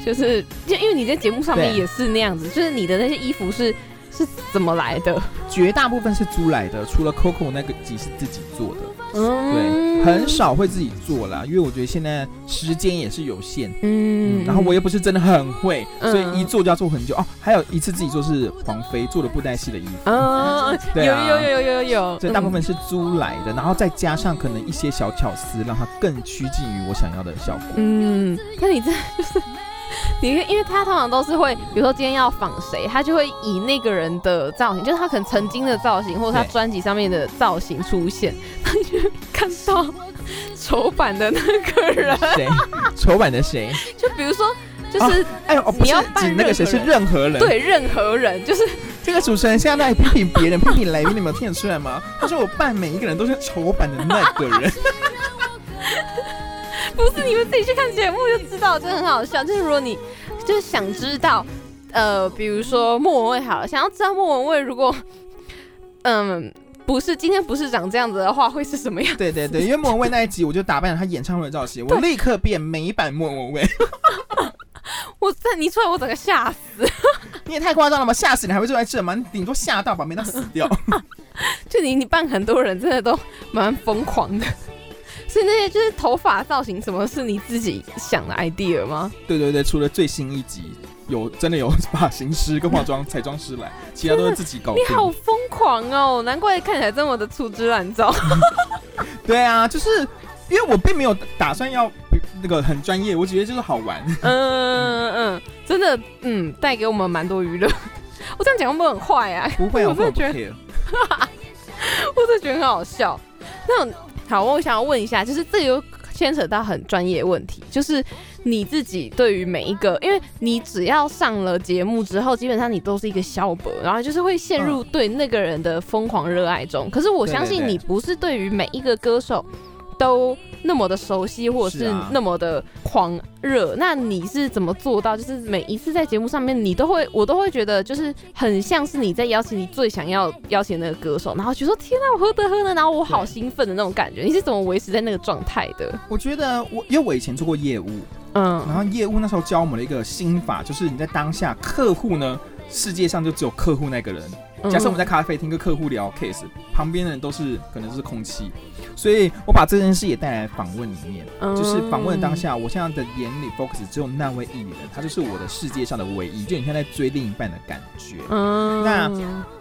[SPEAKER 4] 就是就因为你在节目上面也是那样子，就是你的那些衣服是是怎么来的？
[SPEAKER 2] 绝大部分是租来的，除了 Coco 那个集是自己做的，
[SPEAKER 4] 嗯
[SPEAKER 2] 对，很少会自己做啦，因为我觉得现在时间也是有限。
[SPEAKER 4] 嗯
[SPEAKER 2] 嗯，然后我又不是真的很会，
[SPEAKER 4] 嗯
[SPEAKER 2] 所以一做就要做很久哦。还有一次自己做是黄飞做的布袋戏的衣服，
[SPEAKER 4] 嗯，有
[SPEAKER 2] 对啊
[SPEAKER 4] 有有有有有，
[SPEAKER 2] 所以大部分是租来的，然后再加上可能一些小巧思，让它更趋近于我想要的效果。
[SPEAKER 4] 嗯，那你这就是 你，因为他通常都是会，比如说今天要仿谁，他就会以那个人的造型，就是他可能曾经的造型，或者他专辑上面的造型出现，那你就看到丑版的那个人，
[SPEAKER 2] 谁？丑版的谁？
[SPEAKER 4] 就比如说，就是、
[SPEAKER 2] 哎呦，哦，不
[SPEAKER 4] 要扮
[SPEAKER 2] 指那个谁是
[SPEAKER 4] 任
[SPEAKER 2] 任何人。，
[SPEAKER 4] 对任何人，就是
[SPEAKER 2] 这个主持人现在在批评别人，批评来宾，你们有听得出来吗？他说我扮每一个人都是丑版的那个人。
[SPEAKER 4] 不是你们自己去看节目就知道，真的很好笑。就是如果你就是想知道，呃，比如说莫文蔚好了，想要知道莫文蔚如果，嗯，不是今天不是长这样子的话，会是什么样？
[SPEAKER 2] 对对对，因为莫文蔚那一集，我就打扮了他演唱会的造型，我立刻变美版莫文蔚。
[SPEAKER 4] 我这你出来，我整个吓死。
[SPEAKER 2] 你也太夸张了吧！吓死你还会坐在这吗？你顶多吓到吧，没到死掉。
[SPEAKER 4] 就你你扮很多人，真的都蛮疯狂的。所以那些就是头发造型，什么是你自己想的 idea 吗？
[SPEAKER 2] 对对对，除了最新一集有真的有发型师跟化妆彩妆师来，其他都是自己搞定
[SPEAKER 4] 你。好疯狂哦，难怪看起来这么的粗制滥造。
[SPEAKER 2] 对啊，就是因为我并没有打算要那个很专业，我只觉得就是好玩。
[SPEAKER 4] 嗯嗯嗯，真的嗯，带给我们蛮多娱乐。我这样讲会不会很坏啊？
[SPEAKER 2] 不会啊，
[SPEAKER 4] 我
[SPEAKER 2] 不
[SPEAKER 4] 真的觉得。我真的觉得很好笑。那好，我想要问一下，就是这有牵扯到很专业问题，就是你自己对于每一个，因为你只要上了节目之后，基本上你都是一个小博，然后就是会陷入对那个人的疯狂热爱中。可是我相信你不是对于每一个歌手都那么的熟悉，或者是那么的狂热。那你是怎么做到？就是每一次在节目上面，你都会，我都会觉得，就是很像是你在邀请你最想要邀请的那个歌手，然后觉得说天啊，我何德何能，然后我好兴奋的那种感觉。你是怎么维持在那个状态的？
[SPEAKER 2] 我觉得我因为我以前做过业务，嗯然
[SPEAKER 4] 嗯
[SPEAKER 2] 后业务那时候教我们的一个心法，就是你在当下客户呢，世界上就只有客户那个人。假设我们在咖啡厅跟客户聊 case，旁边的人都是可能是空气，所以我把这件事也带来访问里面，
[SPEAKER 4] 嗯
[SPEAKER 2] 就是访问当下，我现在的眼里 focus 只有那位艺人，他就是我的世界上的唯一，就你现在在追另一半的感觉。
[SPEAKER 4] 嗯
[SPEAKER 2] 那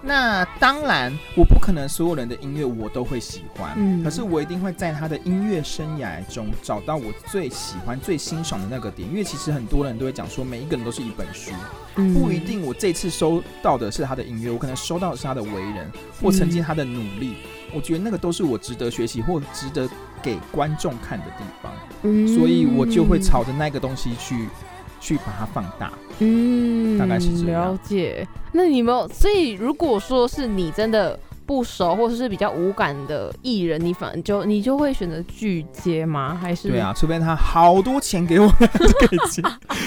[SPEAKER 2] 那当然，我不可能所有人的音乐我都会喜欢，
[SPEAKER 4] 嗯
[SPEAKER 2] 可是我一定会在他的音乐生涯中找到我最喜欢、最欣赏的那个点。因为其实很多人都会讲说，每一个人都是一本书，
[SPEAKER 4] 嗯
[SPEAKER 2] 不一定我这次收到的是他的音乐，我可能收到的是他的为人或曾经他的努力。我觉得那个都是我值得学习或值得给观众看的地方，
[SPEAKER 4] 嗯
[SPEAKER 2] 所以我就会朝着那个东西去去把它放大。
[SPEAKER 4] 嗯
[SPEAKER 2] 大概是这样
[SPEAKER 4] 了解。那你有没有？所以如果说是你真的不熟或者是比较无感的艺人，你反正就你就会选择拒接吗？还是
[SPEAKER 2] 对啊，除非他好多钱给我，就可以接，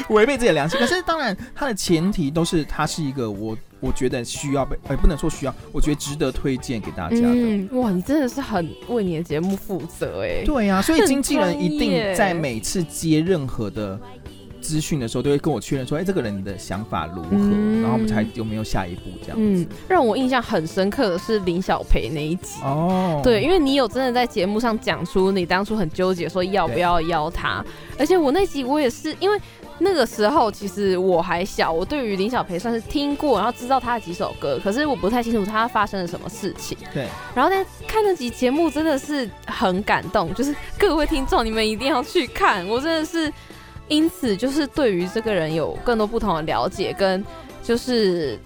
[SPEAKER 2] 违背自己的良心。可是当然，他的前提都是他是一个我我觉得需要被，呃，不能说需要，我觉得值得推荐给大家的。
[SPEAKER 4] 嗯，哇，你真的是很为你的节目负责哎。
[SPEAKER 2] 对啊、所以经纪人一定在每次接任何的资讯的时候，都会跟我确认说，哎、这个人的想法如何，
[SPEAKER 4] 嗯
[SPEAKER 2] 然后我们才有没有下一步这样
[SPEAKER 4] 嗯
[SPEAKER 2] 子。，
[SPEAKER 4] 让我印象很深刻的是林小培那一集。
[SPEAKER 2] 哦，
[SPEAKER 4] 对，因为你有真的在节目上讲出你当初很纠结说要不要邀他，而且我那集我也是因为那个时候其实我还小，我对于林小培算是听过，然后知道他的几首歌，可是我不太清楚他发生了什么事情。
[SPEAKER 2] 对，
[SPEAKER 4] 然后在看那集节目真的是很感动，就是各位听众你们一定要去看，我真的是因此就是对于这个人有更多不同的了解，跟就是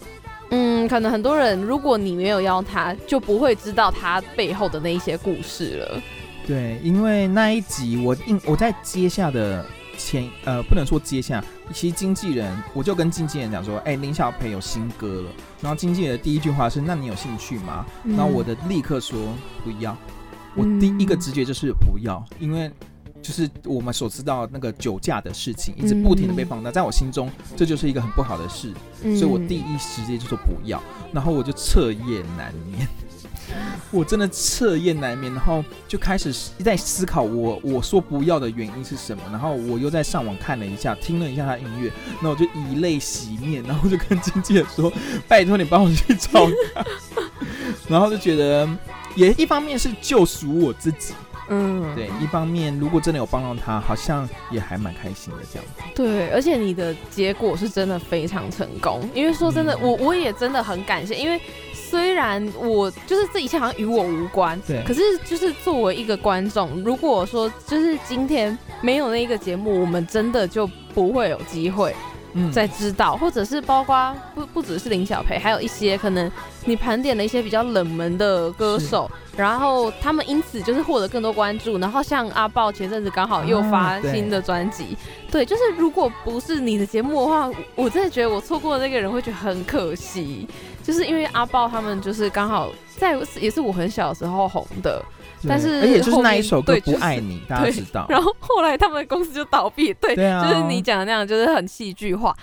[SPEAKER 4] 嗯，可能很多人如果你没有邀他，就不会知道他背后的那一些故事了。
[SPEAKER 2] 对，因为那一集我应我在接下的前呃不能说接下，其实经纪人我就跟经纪人讲说，哎、林小培有新歌了，然后经纪人的第一句话是，那你有兴趣吗？然后我的立刻说不要，我第一个直觉就是不要，因为就是我们所知道那个酒驾的事情，一直不停的被放大，在我心中这就是一个很不好的事，
[SPEAKER 4] 嗯
[SPEAKER 2] 所以我第一时间就说不要，然后我就彻夜难眠。我真的彻夜难眠，然后就开始在思考我我说不要的原因是什么，然后我又在上网看了一下，听了一下他音乐，那我就以泪洗面，然后就跟经纪人说：“ 拜托你帮我去找他。”然后就觉得，也一方面是救赎我自己，
[SPEAKER 4] 嗯，
[SPEAKER 2] 对，一方面如果真的有帮到他，好像也还蛮开心的这样子。
[SPEAKER 4] 对，而且你的结果是真的非常成功，因为说真的，
[SPEAKER 2] 嗯。
[SPEAKER 4] 我我也真的很感谢，因为虽然我就是这一切好像与我无关，
[SPEAKER 2] 对
[SPEAKER 4] 可是就是作为一个观众，如果说就是今天没有那一个节目，我们真的就不会有机会
[SPEAKER 2] 嗯，
[SPEAKER 4] 再知道，或者是包括不不只是林小培，还有一些可能你盘点了一些比较冷门的歌手，然后他们因此就是获得更多关注，然后像阿豹前阵子刚好又发新的专辑，对，就是如果不是你的节目的话，我我真的觉得我错过的那个人会觉得很可惜，就是因为阿豹他们就是刚好在也是我很小的时候红的，
[SPEAKER 2] 对
[SPEAKER 4] 但是
[SPEAKER 2] 而且就是那一首歌
[SPEAKER 4] 对就是
[SPEAKER 2] 不爱你，大家
[SPEAKER 4] 对
[SPEAKER 2] 知道。
[SPEAKER 4] 然后后来他们的公司就倒闭，对，就是你讲的那样，就是很戏剧化。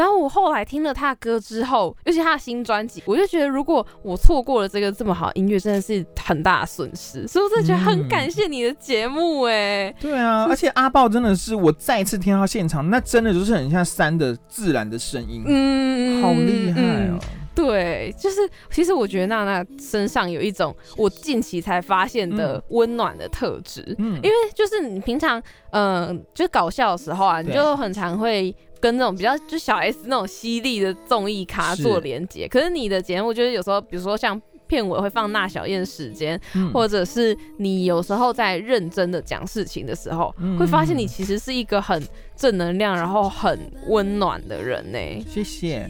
[SPEAKER 4] 然后我后来听了他的歌之后，尤其他的新专辑，我就觉得如果我错过了这个这么好的音乐，真的是很大的损失。所以我真的觉得很
[SPEAKER 2] 嗯
[SPEAKER 4] 感谢你的节目，哎、
[SPEAKER 2] 对啊，而且阿豹真的是我再一次听到现场，那真的就是很像山的自然的声音，
[SPEAKER 4] 嗯，
[SPEAKER 2] 好厉害
[SPEAKER 4] 嗯
[SPEAKER 2] 哦。
[SPEAKER 4] 对，就是其实我觉得娜娜身上有一种我近期才发现的
[SPEAKER 2] 嗯
[SPEAKER 4] 温暖的特质，
[SPEAKER 2] 嗯，
[SPEAKER 4] 因为就是你平常嗯、呃就搞笑的时候啊，你就很常会。跟那种比较就小 S 那种犀利的综艺咖做连接，可是你的节目就是有时候，比如说像片尾会放那小燕时间，
[SPEAKER 2] 嗯
[SPEAKER 4] 或者是你有时候在认真的讲事情的时候，
[SPEAKER 2] 嗯
[SPEAKER 4] 会发现你其实是一个很正能量，然后很温暖的人呢。
[SPEAKER 2] 谢谢。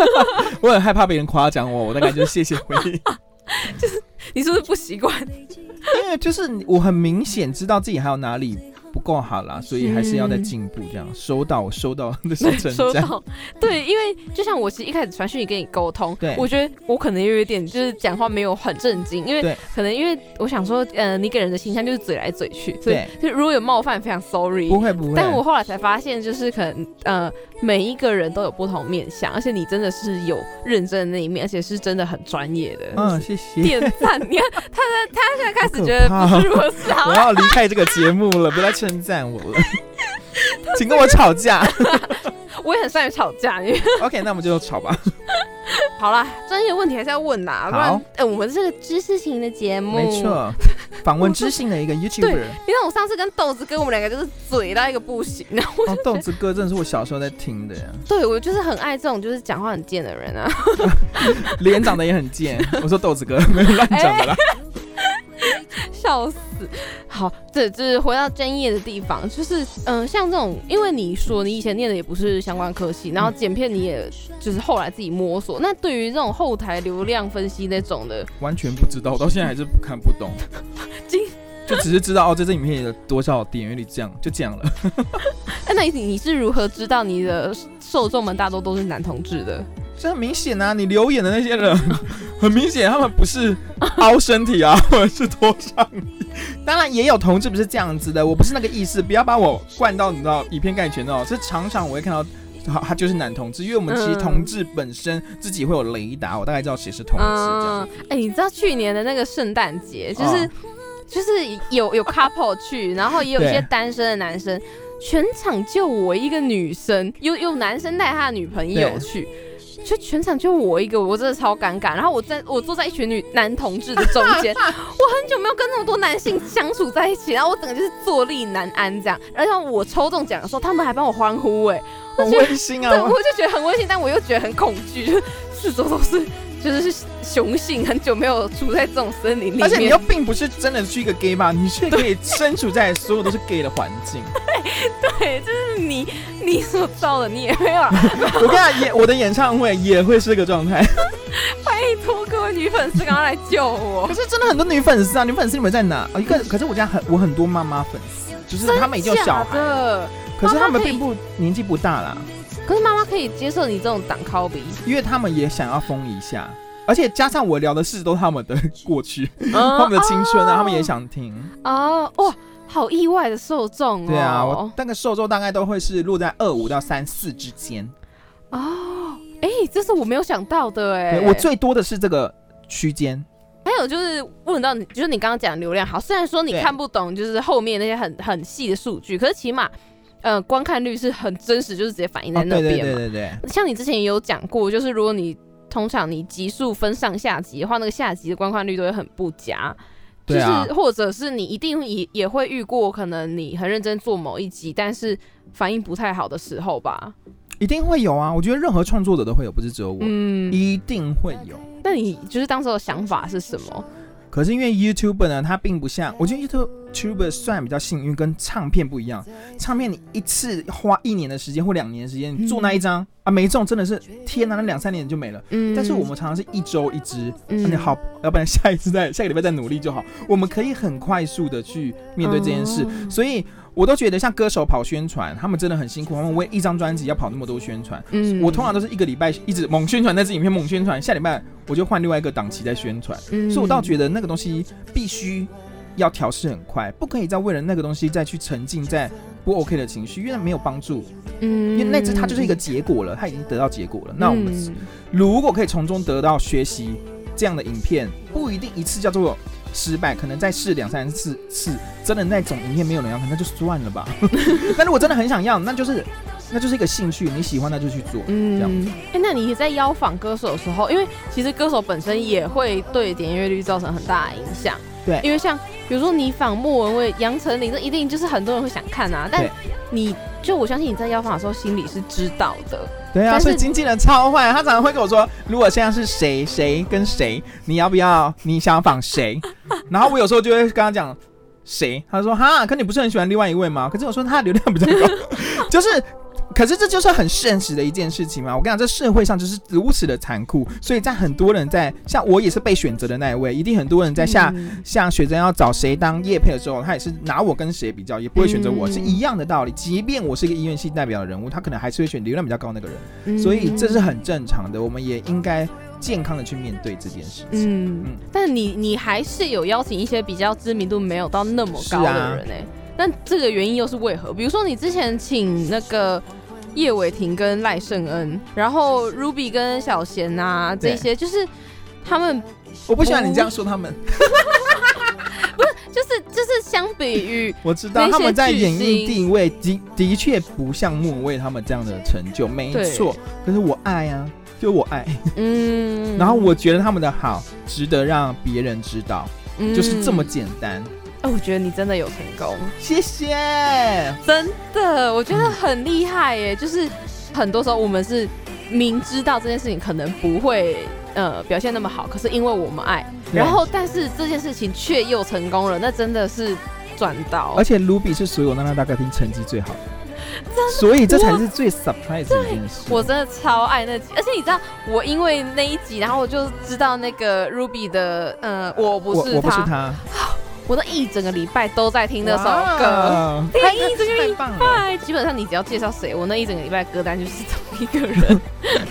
[SPEAKER 2] 我很害怕别人夸奖我，我大概就谢谢回应，
[SPEAKER 4] 你是不是不习惯？
[SPEAKER 2] 因为就是我很明显知道自己还有哪里不够好啦，所以还是要再进步。这样收到，我收到 的是称赞。
[SPEAKER 4] 收到，对，因为就像我其实一开始传讯息跟你沟通，
[SPEAKER 2] 对
[SPEAKER 4] 我觉得我可能又有点就是讲话没有很正经，因为可能因为我想说，呃，你给人的形象就是嘴来嘴去，所以
[SPEAKER 2] 对
[SPEAKER 4] 就如果有冒犯，非常 sorry。
[SPEAKER 2] 不会不会，
[SPEAKER 4] 但我后来才发现，就是可能呃，每一个人都有不同面相，而且你真的是有认真的那一面，而且是真的很专业的。
[SPEAKER 2] 嗯，谢谢。
[SPEAKER 4] 点赞！你看他的，他现在开始觉得不是如此好
[SPEAKER 2] 我，要离开这个节目了，不要再称赞我了，请跟我吵架。
[SPEAKER 4] 我也很善于吵架，因为
[SPEAKER 2] OK，那我们就吵吧。
[SPEAKER 4] 好啦，专业问题还是要问呐，不然
[SPEAKER 2] 好，
[SPEAKER 4] 哎、我们是个知识型的节目，
[SPEAKER 2] 没。错，访问知性的一个 YouTuber。
[SPEAKER 4] 你看我上次跟豆子哥，我们两个就是嘴到一个不行，然后
[SPEAKER 2] 哦，豆子哥真的是我小时候在听的呀，
[SPEAKER 4] 对我就是很爱这种就是讲话很贱的人啊。
[SPEAKER 2] 脸长得也很贱。我说豆子哥，没有乱讲的啦。
[SPEAKER 4] 笑死！好，这就是回到专业的地方，就是嗯、呃像这种，因为你说你以前念的也不是相关科系，然后剪片你也就是后来自己摸索。那对于这种后台流量分析那种的，
[SPEAKER 2] 完全不知道，我到现在还是看不懂。
[SPEAKER 4] 今
[SPEAKER 2] 就只是知道哦，这支影片有多少点阅率，这样就这样了。
[SPEAKER 4] 哎，那你你是如何知道你的受众们大多都是男同志的？
[SPEAKER 2] 这很明显啊，你留言的那些人，很明显他们不是凹身体啊，或者是脱上衣。当然也有同志不是这样子的，我不是那个意思，不要把我灌到你知道以偏概全哦。是常常我会看到。他他就是男同志，因为我们其实
[SPEAKER 4] 嗯
[SPEAKER 2] 同志本身自己会有雷达，我大概知道谁是同志这样。
[SPEAKER 4] 嗯，哎、你知道去年的那个圣诞节，就是、
[SPEAKER 2] 哦
[SPEAKER 4] 就是有有 couple 去，然后也有一些单身的男生，全场就我一个女生，有有男生带他的女朋友去。就全场就我一个，我真的超尴尬。然后我在我坐在一群女男同志的中间，我很久没有跟那么多男性相处在一起，然后我整个就是坐立难安这样。然后我抽中奖的时候，他们还帮我欢呼、哎，
[SPEAKER 2] 很温馨
[SPEAKER 4] 对，
[SPEAKER 2] 啊
[SPEAKER 4] 我！就觉得很温馨，但我又觉得很恐惧，就是四周都是就是雄性，很久没有处在这种森林里面。
[SPEAKER 2] 而且你又并不是真的去一个 gay 吧，你却可以身处在所有都是 gay 的环境。
[SPEAKER 4] 对，就是你你所造的，你也没有。
[SPEAKER 2] 我跟你讲，演我的演唱会也会是这个状态。
[SPEAKER 4] 拜托各位女粉丝，赶快来救我
[SPEAKER 2] 可！是真的很多女粉丝啊，女粉丝你们在哪？啊，一个可是我家很我很多妈妈粉丝，就是他们已经有小孩，
[SPEAKER 4] 了，
[SPEAKER 2] 可是他们并不年纪不大啦，
[SPEAKER 4] 可是妈妈可以接受你这种挡 call 比，
[SPEAKER 2] 因为他们也想要疯一下。而且加上我聊的事都是他们的过去，他
[SPEAKER 4] 他
[SPEAKER 2] 们的青春啊，他们也想听。
[SPEAKER 4] 哦哇，好意外的受众哦。
[SPEAKER 2] 对啊，我那个受众大概都会是落在二五到三四之间。
[SPEAKER 4] 哦，哎、这是我没有想到的哎。
[SPEAKER 2] 对我最多的是这个区间。
[SPEAKER 4] 还有就是问到你，就是你刚刚讲的流量好，虽然说你看不懂，就是后面那些很很细的数据，可是起码，呃，观看率是很真实，就是直接反映在那边嘛。
[SPEAKER 2] 对对对对，
[SPEAKER 4] 像你之前也有讲过，就是如果你通常你集数分上下集的话，那个下集的观看率都会很不佳。
[SPEAKER 2] 对啊
[SPEAKER 4] 就是或者是你一定也也会遇过，可能你很认真做某一集，但是反应不太好的时候吧。
[SPEAKER 2] 一定会有啊！我觉得任何创作者都会有，不是只有我，
[SPEAKER 4] 嗯，
[SPEAKER 2] 一定会有。
[SPEAKER 4] 那你就是当时的想法是什么？
[SPEAKER 2] 可是因为 YouTube 呢，它并不像，我觉得 YouTube 算比较幸运，跟唱片不一样。唱片你一次花一年的时间或两年的时间，你做那一张、啊没中，真的是天哪，那两三年就没了。
[SPEAKER 4] 嗯。
[SPEAKER 2] 但是我们常常是一周一支，
[SPEAKER 4] 嗯。
[SPEAKER 2] 那你好，要不然下一次再下个礼拜再努力就好。我们可以很快速的去面对这件事，
[SPEAKER 4] 哦。
[SPEAKER 2] 所以我都觉得像歌手跑宣传，他们真的很辛苦，他们为一张专辑要跑那么多宣传。
[SPEAKER 4] 嗯
[SPEAKER 2] 我通常都是一个礼拜一直猛宣传那支影片，猛宣传，下礼拜我就换另外一个档期在宣传。
[SPEAKER 4] 嗯
[SPEAKER 2] 所以我倒觉得那个东西必须要调试很快，不可以再为了那个东西再去沉浸在不 OK 的情绪，因为那没有帮助。
[SPEAKER 4] 嗯
[SPEAKER 2] 因为那只它就是一个结果了，它已经得到结果了。那我们
[SPEAKER 4] 嗯
[SPEAKER 2] 如果可以从中得到学习，这样的影片不一定一次叫做失败，可能再试两三次次，真的那种影片没有人要看，那就算了吧。但如果真的很想要，那就是那就是一个兴趣，你喜欢那就去做。这样
[SPEAKER 4] 子，哎、那你在邀访歌手的时候，因为其实歌手本身也会对点阅率造成很大的影响。
[SPEAKER 2] 对
[SPEAKER 4] 因为像比如说你访莫文蔚、杨丞琳，这一定就是很多人会想看啊。但你就我相信你在邀访的时候心里是知道的。
[SPEAKER 2] 对啊，所以经纪人超坏，他常常会跟我说，如果现在是谁谁跟谁，你要不要？你想访谁？然后我有时候就会跟他讲谁，他说哈，可你不是很喜欢另外一位吗？可是我说他流量比较高，就是。可是这就是很现实的一件事情嘛！我跟你讲，这社会上就是如此的残酷，所以在很多人在像我也是被选择的那一位，一定很多人在下、
[SPEAKER 4] 嗯
[SPEAKER 2] 像学生要找谁当叶配的时候，他也是拿我跟谁比较，也不会选择我，
[SPEAKER 4] 嗯
[SPEAKER 2] 是一样的道理。即便我是一个医院系代表的人物，他可能还是会选流量比较高那个人。
[SPEAKER 4] 嗯
[SPEAKER 2] 所以这是很正常的，我们也应该健康的去面对这件事情。
[SPEAKER 4] 嗯
[SPEAKER 2] 嗯，
[SPEAKER 4] 但你你还是有邀请一些比较知名度没有到那么高的人哎、那这个原因又是为何？比如说你之前请那个叶伟霆跟赖圣恩，然后 Ruby 跟小贤啊这些，就是他们
[SPEAKER 2] 我不喜欢你这样说他们，不是
[SPEAKER 4] 就是就是相比于
[SPEAKER 2] 我知道他们在演艺
[SPEAKER 4] 星
[SPEAKER 2] 地位的的确不像莫文蔚他们这样的成就，没错。可是我爱啊，就我爱，
[SPEAKER 4] 嗯，
[SPEAKER 2] 然后我觉得他们的好值得让别人知道，就是这么
[SPEAKER 4] 嗯
[SPEAKER 2] 简单。
[SPEAKER 4] 哎我觉得你真的有成功，
[SPEAKER 2] 谢谢。
[SPEAKER 4] 真的，我觉得很厉害耶！就是很多时候我们是明知道这件事情可能不会呃表现那么好，可是因为我们爱，然后但是这件事情却又成功了，那真的是赚到
[SPEAKER 2] 而。且 Ruby 是所有娜娜大歌厅成绩最好的，所以这才是最 surprise 的一件事。
[SPEAKER 4] 我真的超爱那集，而且你知道，我因为那一集，然后我就知道那个 Ruby 的，呃，我不是
[SPEAKER 2] 我我不是
[SPEAKER 4] 他，我那一整个礼拜都在听那首歌，
[SPEAKER 2] 哇
[SPEAKER 4] 听一整个礼
[SPEAKER 2] 太棒了，
[SPEAKER 4] 拜，基本上你只要介绍谁，我那一整个礼拜歌单就是同一个人。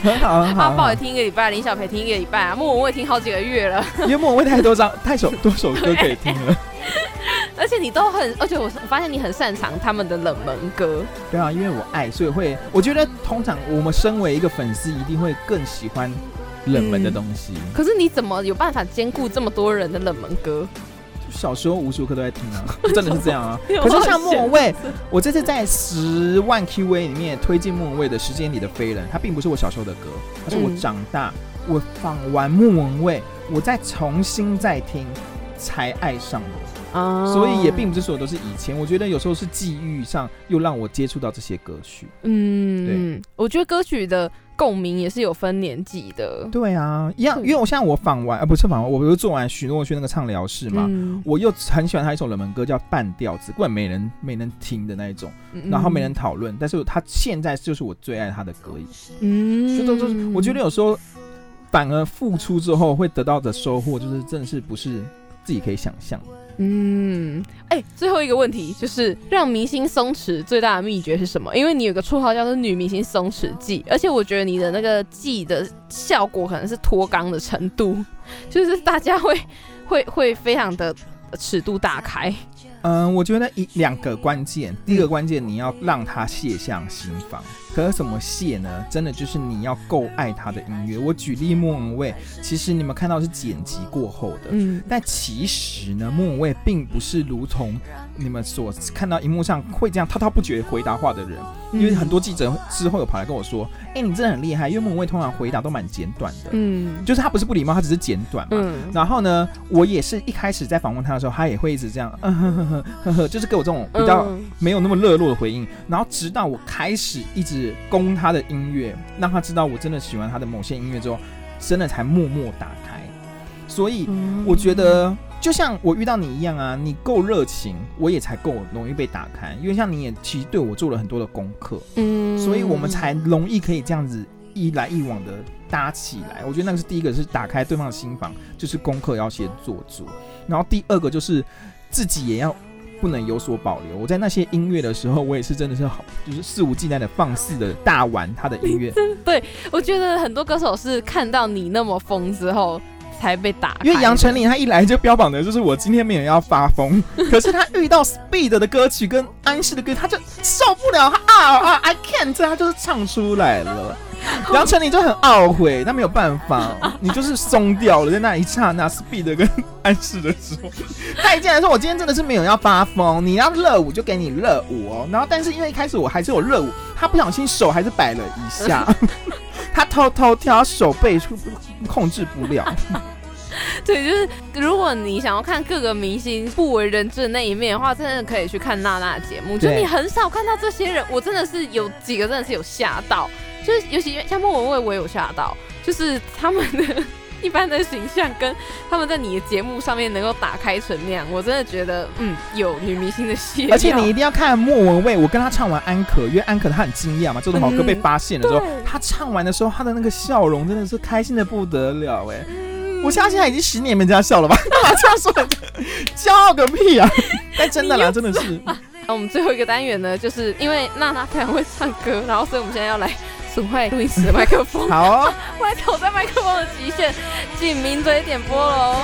[SPEAKER 2] 很好很好。
[SPEAKER 4] 阿宝也听一个礼拜，林小培听一个礼拜啊，莫文蔚听好几个月了，
[SPEAKER 2] 因为莫文蔚太多张太首多首歌可以听了。
[SPEAKER 4] 而且你都很，而且我我发现你很擅长他们的冷门歌，
[SPEAKER 2] 对啊，因为我爱，所以会，我觉得通常我们身为一个粉丝，一定会更喜欢冷门的东西。
[SPEAKER 4] 可是你怎么有办法兼顾这么多人的冷门歌？
[SPEAKER 2] 小时候无时无刻都在听啊，真的是这样啊。
[SPEAKER 4] 有
[SPEAKER 2] 可是像莫文蔚，我这次在十万 QA 里面推荐莫文蔚的《时间里的飞人》，它并不是我小时候的歌，它是我
[SPEAKER 4] 嗯
[SPEAKER 2] 长大，我放完莫文蔚，我再重新再听，才爱上的。
[SPEAKER 4] 啊
[SPEAKER 2] 所以也并不是所有都是以前，我觉得有时候是际遇上又让我接触到这些歌曲。
[SPEAKER 4] 嗯，对。我觉得歌曲的共鸣也是有分年纪的。
[SPEAKER 2] 对啊，一样，因为我现在我访完，啊，不是访完，我不是做完许诺轩那个唱聊室嘛，
[SPEAKER 4] 嗯。
[SPEAKER 2] 我又很喜欢他一首冷门歌叫《半调子》，根本没人没人听的那一种，
[SPEAKER 4] 嗯。
[SPEAKER 2] 然后没人讨论，但是他现在就是我最爱他的歌，
[SPEAKER 4] 嗯。
[SPEAKER 2] 就都都是，我觉得有时候反而付出之后会得到的收获，就是真的是不是自己可以想象的。
[SPEAKER 4] 嗯，哎、最后一个问题就是让明星松弛最大的秘诀是什么？因为你有个绰号叫做“女明星松弛剂”，而且我觉得你的那个剂的效果可能是脱肛的程度，就是大家会会会非常的尺度大开。
[SPEAKER 2] 嗯，我觉得一两个关键，第一个关键你要让他卸向心房。可是怎么谢呢？真的就是你要够爱他的音乐。我举例莫文蔚，其实你们看到是剪辑过后的，
[SPEAKER 4] 嗯，
[SPEAKER 2] 但其实呢，莫文蔚并不是如同你们所看到荧幕上会这样滔滔不绝回答话的人。因为很多记者之后有跑来跟我说：“哎、你真的很厉害。”因为莫文蔚通常回答都蛮简短的，
[SPEAKER 4] 嗯
[SPEAKER 2] 就是他不是不礼貌，他只是简短嘛。
[SPEAKER 4] 嗯
[SPEAKER 2] 然后呢，我也是一开始在访问他的时候，他也会一直这样，嗯呵呵呵呵呵，就是给我这种比较
[SPEAKER 4] 嗯
[SPEAKER 2] 没有那么热络的回应。然后直到我开始一直攻他的音乐，让他知道我真的喜欢他的某些音乐之后，真的才默默打开。所以
[SPEAKER 4] 嗯
[SPEAKER 2] 我觉得，就像我遇到你一样啊，你够热情，我也才够容易被打开。因为像你也其实对我做了很多的功课，
[SPEAKER 4] 嗯
[SPEAKER 2] 所以我们才容易可以这样子一来一往的搭起来。我觉得那个是第一个，是打开对方的心房，就是功课要先做足。然后第二个就是自己也要不能有所保留。我在那些音乐的时候，我也是真的是好，就是肆无忌惮的放肆的大玩他的音乐，对
[SPEAKER 4] 我觉得很多歌手是看到你那么疯之后才被打，
[SPEAKER 2] 因为杨丞琳她一来就标榜的就是我今天没有要发疯，可是她遇到 Speed 的歌曲跟安室的歌，她就受不了，他啊啊 I can't，她就是唱出来了。杨丞琳就很懊悔，她没有办法，你就是松掉了，在那一刹那，Speed 跟安室的时候，他一进来说：“我今天真的是没有要发疯，你要热舞就给你热舞哦。”然后，但是因为一开始我还是有热舞，他不小心手还是摆了一下，他偷偷跳，手背控制不了。
[SPEAKER 4] 对，就是如果你想要看各个明星不为人知的那一面的话，真的可以去看娜娜的节目。就你很少看到这些人，我真的是有几个真的是有吓到，就是尤其像莫文蔚，我也有吓到，就是他们的 一般的形象跟他们在你的节目上面能够打开成那样，我真的觉得嗯有女明星的血
[SPEAKER 2] 而且你一
[SPEAKER 4] 一
[SPEAKER 2] 定要看莫文蔚，我跟她唱完安可，因为安可她很惊讶嘛，周东豪哥被发现的时候，
[SPEAKER 4] 对
[SPEAKER 2] 他唱完的时候，她的那个笑容真的是开心的不得了哎、我相信他已经十年没这样笑了吧？干嘛这样说？骄傲个屁啊！但真的啦，真的是，
[SPEAKER 4] 那我们最后一个单元呢，就是因为娜娜非常会唱歌，然后所以我们现在要来损坏录音室的麦克风。
[SPEAKER 2] 好哦。
[SPEAKER 4] 我来挑战麦克风的极限，请名嘴点播喽。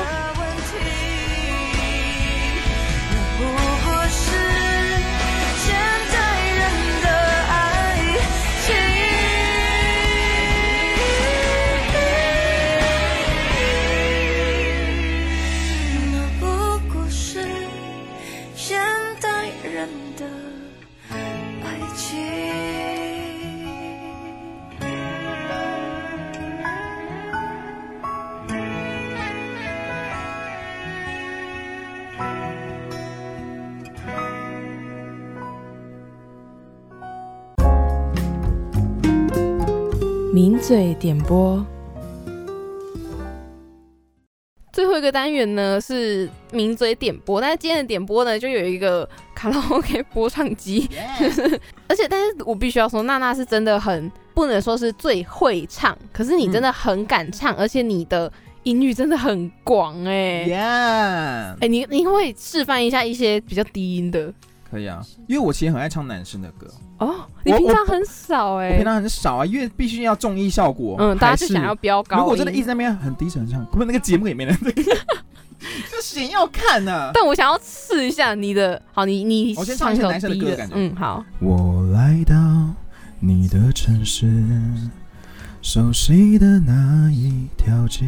[SPEAKER 3] 名嘴点播，
[SPEAKER 4] 最后一个单元呢是名嘴点播，但是今天的点播呢就有一个卡拉 OK 播唱机，而且但是我必须要说，娜娜是真的很不能说是最会唱，可是你真的很敢唱，而且你的音域真的很广哎、
[SPEAKER 2] 呀
[SPEAKER 4] 哎、你你会示范一下一些比较低音的
[SPEAKER 2] 可以啊，因为我其实很爱唱男生的歌，
[SPEAKER 4] 哦？你平常很少哎、
[SPEAKER 2] 我平常很少啊，因为必须要综艺效果。
[SPEAKER 4] 嗯，大家是想要飙高。
[SPEAKER 2] 如果真的一直在那边很低沉唱，不，那个节目也没人就谁要看呢、
[SPEAKER 4] 但我想要试一下你的，好，你你
[SPEAKER 2] 我先唱一
[SPEAKER 4] 一首
[SPEAKER 2] 男生的歌的感觉
[SPEAKER 4] 嗯，好，
[SPEAKER 2] 我来到你的城市，熟悉的那一条街，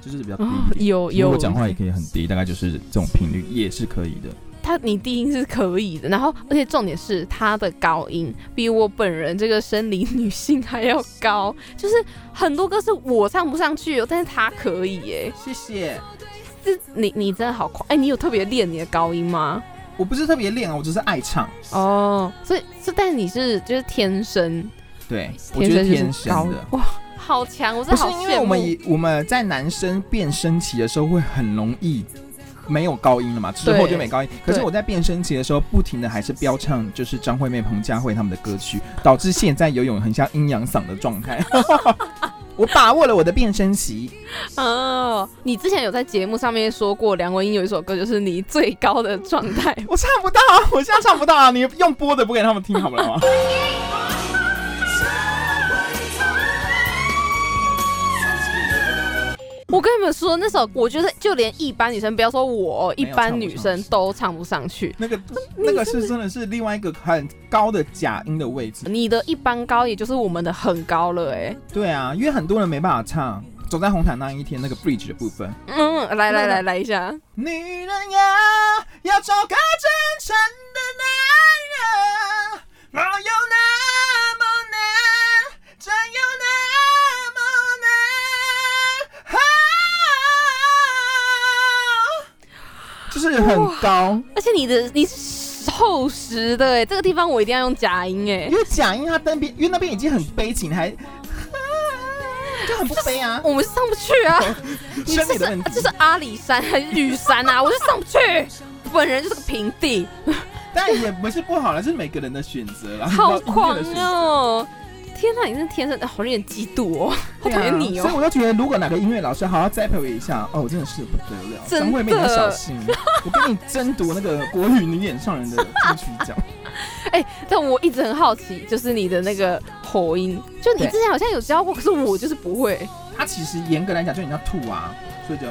[SPEAKER 2] 就是比较低。
[SPEAKER 4] 有有，
[SPEAKER 2] 我讲话也可以很低，大概就是这种频率也是可以的。
[SPEAKER 4] 他你低音是可以的，然后而且重点是他的高音比我本人这个生理女性还要高，就是很多歌是我唱不上去哦，但是他可以耶。
[SPEAKER 2] 谢谢。
[SPEAKER 4] 这你你真的好快，哎，你有特别练你的高音吗？
[SPEAKER 2] 我不是特别练啊，我只是爱唱。
[SPEAKER 4] 哦，所以是，但你是就是天生
[SPEAKER 2] 对，我觉得
[SPEAKER 4] 天生就是
[SPEAKER 2] 天生
[SPEAKER 4] 高
[SPEAKER 2] 的。
[SPEAKER 4] 哇，好强！我
[SPEAKER 2] 是
[SPEAKER 4] 的好羡慕。
[SPEAKER 2] 因为我们我们在男生变声期的时候会很容易没有高音了嘛，之后就没高音。可是我在变声期的时候，不停的还是飙唱，就是张惠妹、彭佳慧他们的歌曲，导致现在游泳很像阴阳嗓的状态。我把握了我的变声期，
[SPEAKER 4] 哦，你之前有在节目上面说过，梁文音有一首歌就是你最高的状态。
[SPEAKER 2] 我唱不到啊，我现在唱不到啊，你用播的不给他们听好不了吗？
[SPEAKER 4] 我跟你们说，那首我觉得就连一般女生，不要说我，一般女生都唱不上去。
[SPEAKER 2] 那个那个是真的是另外一个很高的假音的位置。
[SPEAKER 4] 你的一般高，也就是我们的很高了、哎，
[SPEAKER 2] 对啊，因为很多人没办法唱。走在红毯那一天，那个 bridge 的部分，
[SPEAKER 4] 嗯，来来来来一下，
[SPEAKER 2] 女人呀要找个真诚的男人，哪有那就是很高，
[SPEAKER 4] 而且你的你是厚实的、哎，这个地方我一定要用假音、哎
[SPEAKER 2] 因，为假音它那边，因为那边已经很悲情，还 就很不悲啊。
[SPEAKER 4] 我们是上不去啊！你这是
[SPEAKER 2] 生理的问题
[SPEAKER 4] 这是阿里山还是玉山啊？我就上不去，本人就是个平地，
[SPEAKER 2] 但也不是不好了，是每个人的选择啦。
[SPEAKER 4] 好
[SPEAKER 2] 音乐
[SPEAKER 4] 狂
[SPEAKER 2] 的选择
[SPEAKER 4] 哦！天哪，你是天生的，好有点嫉妒哦，好讨厌你哦
[SPEAKER 2] 所以
[SPEAKER 4] 哦！
[SPEAKER 2] 我就觉得，如果哪个音乐老师好好栽培我一下，哦，我真的是不得了。
[SPEAKER 4] 真的
[SPEAKER 2] 张惠妹，你要小心，我跟你争夺那个国语女演唱人的金曲奖。
[SPEAKER 4] 哎、但我一直很好奇，就是你的那个喉音，就你之前好像有教过，可是我就是不会。
[SPEAKER 2] 它其实严格来讲就你要吐啊，所以就，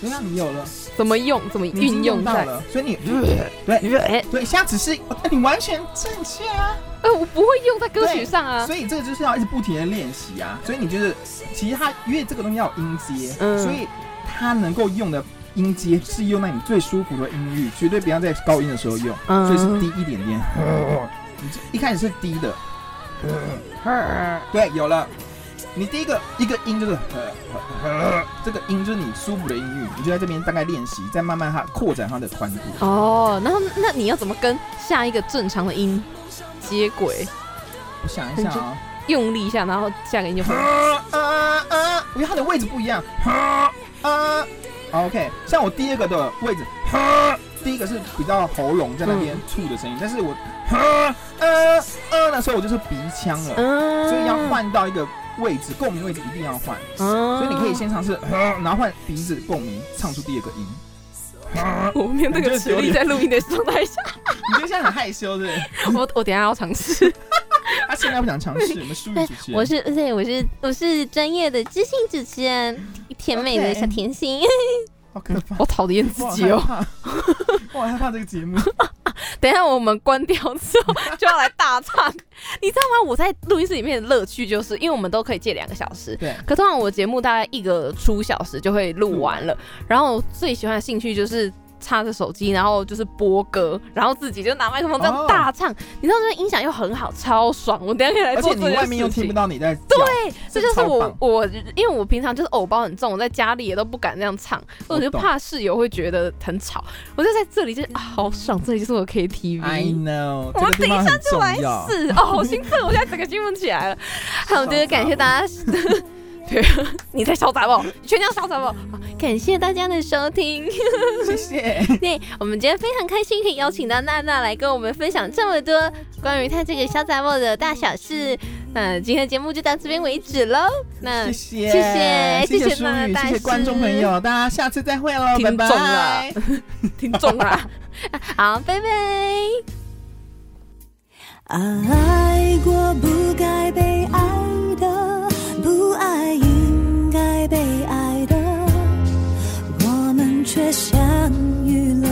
[SPEAKER 2] 那你有了，
[SPEAKER 4] 怎么用？怎么运用？
[SPEAKER 2] 到了，所以你对
[SPEAKER 4] 哎、
[SPEAKER 2] 对，现在只是哎你完全正确啊。
[SPEAKER 4] 呃，我不会用在歌曲上啊。
[SPEAKER 2] 所以这个就是要一直不停的练习啊。所以你就是，其实它因为这个东西要有音阶，
[SPEAKER 4] 嗯
[SPEAKER 2] 所以它能够用的音阶是用在你最舒服的音域，绝对不要在高音的时候用，
[SPEAKER 4] 嗯
[SPEAKER 2] 所以是低一点点。你这一开始是低的，对，有了。你第一个一个音就是 这个音就是你舒服的音域，你就在这边大概练习，再慢慢它扩展它的宽度。
[SPEAKER 4] 哦，然后那你要怎么跟下一个正常的音接轨？
[SPEAKER 2] 我想一下啊、
[SPEAKER 4] 用力一下，然后下个音就会。
[SPEAKER 2] 啊啊啊！因为它的位置不一样。啊啊，OK，像我第二个的位置，啊，第一个是比较喉咙在那边吐的声音，但是我啊啊啊的时候我就是鼻腔了，
[SPEAKER 4] 嗯
[SPEAKER 2] 所以要。换到一个位置，共鸣位置一定要换。
[SPEAKER 4] 嗯
[SPEAKER 2] 所以你可以先尝试，啊然后换鼻子共鸣，唱出第二个音。啊
[SPEAKER 4] 我没有那个实力在录音的状态下，
[SPEAKER 2] 你觉得现在很害羞对不对？
[SPEAKER 4] 我我等下要尝试。
[SPEAKER 2] 他现在不想尝试，我们淑玉主持人。
[SPEAKER 1] 我是对，我是我是专业的知性主持人，甜美的小甜心。
[SPEAKER 2] 好可怕，
[SPEAKER 4] 我讨厌自己哦。
[SPEAKER 2] 我好害怕，这个节目。
[SPEAKER 4] 等一下我们关掉之后 就要来大唱，你知道吗？我在录音室里面的乐趣就是，因为我们都可以借两个小时，
[SPEAKER 2] 对，
[SPEAKER 4] 可通常我节目大概一个出小时就会录完了，然后我最喜欢的兴趣就是。插着手机，然后就是播歌，然后自己就拿麦克风这样
[SPEAKER 2] 哦
[SPEAKER 4] 大唱，你知道这个音响又很好，超爽。我等下可以来
[SPEAKER 2] 而且
[SPEAKER 4] 做这件
[SPEAKER 2] 你外面又听不到你在叫，
[SPEAKER 4] 对，这就是我我，因为我平常就是偶包很重，我在家里也都不敢这样唱，我就怕室友会觉得很吵。我就在这里就、啊、好爽，这里就是我 KTV。
[SPEAKER 2] I know，
[SPEAKER 4] 我们等一下就来。试哦，好兴奋！我现在整个兴奋起来了。好，就是感谢大家。对，你在潇洒不？全家潇洒不？好感谢大家的收听。
[SPEAKER 2] 谢谢。
[SPEAKER 1] 对我们今天非常开心，可以邀请到娜娜来跟我们分享这么多关于她这个小杂货的大小事。那今天的节目就到这边为止喽。那
[SPEAKER 2] 谢谢，
[SPEAKER 1] 谢谢
[SPEAKER 2] 谢
[SPEAKER 1] 谢谢
[SPEAKER 2] 淑宇，
[SPEAKER 1] 娜娜大
[SPEAKER 2] 谢谢观众朋友，大家下次再会喽，拜
[SPEAKER 4] 听众啊
[SPEAKER 2] 拜。
[SPEAKER 4] 听众啊，
[SPEAKER 1] 好，拜拜。
[SPEAKER 5] 爱过不该被爱的，不爱应该被爱的，我们却相遇了，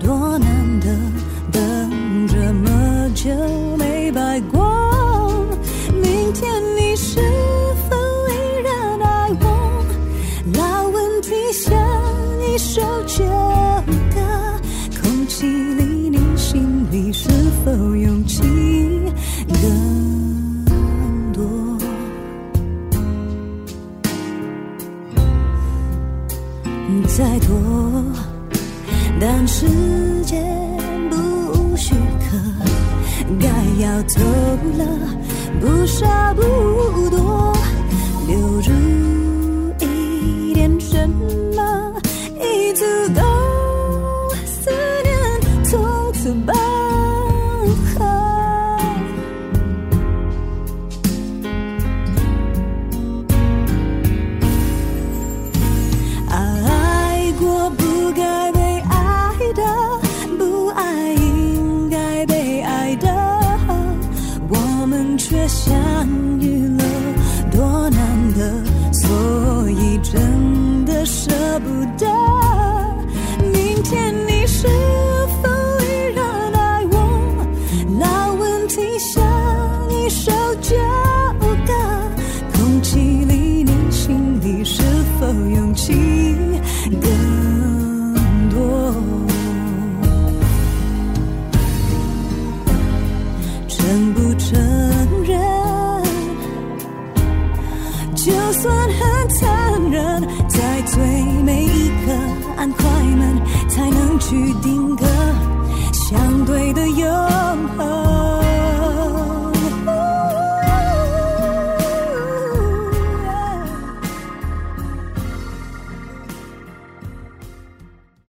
[SPEAKER 5] 多难得，等这么久没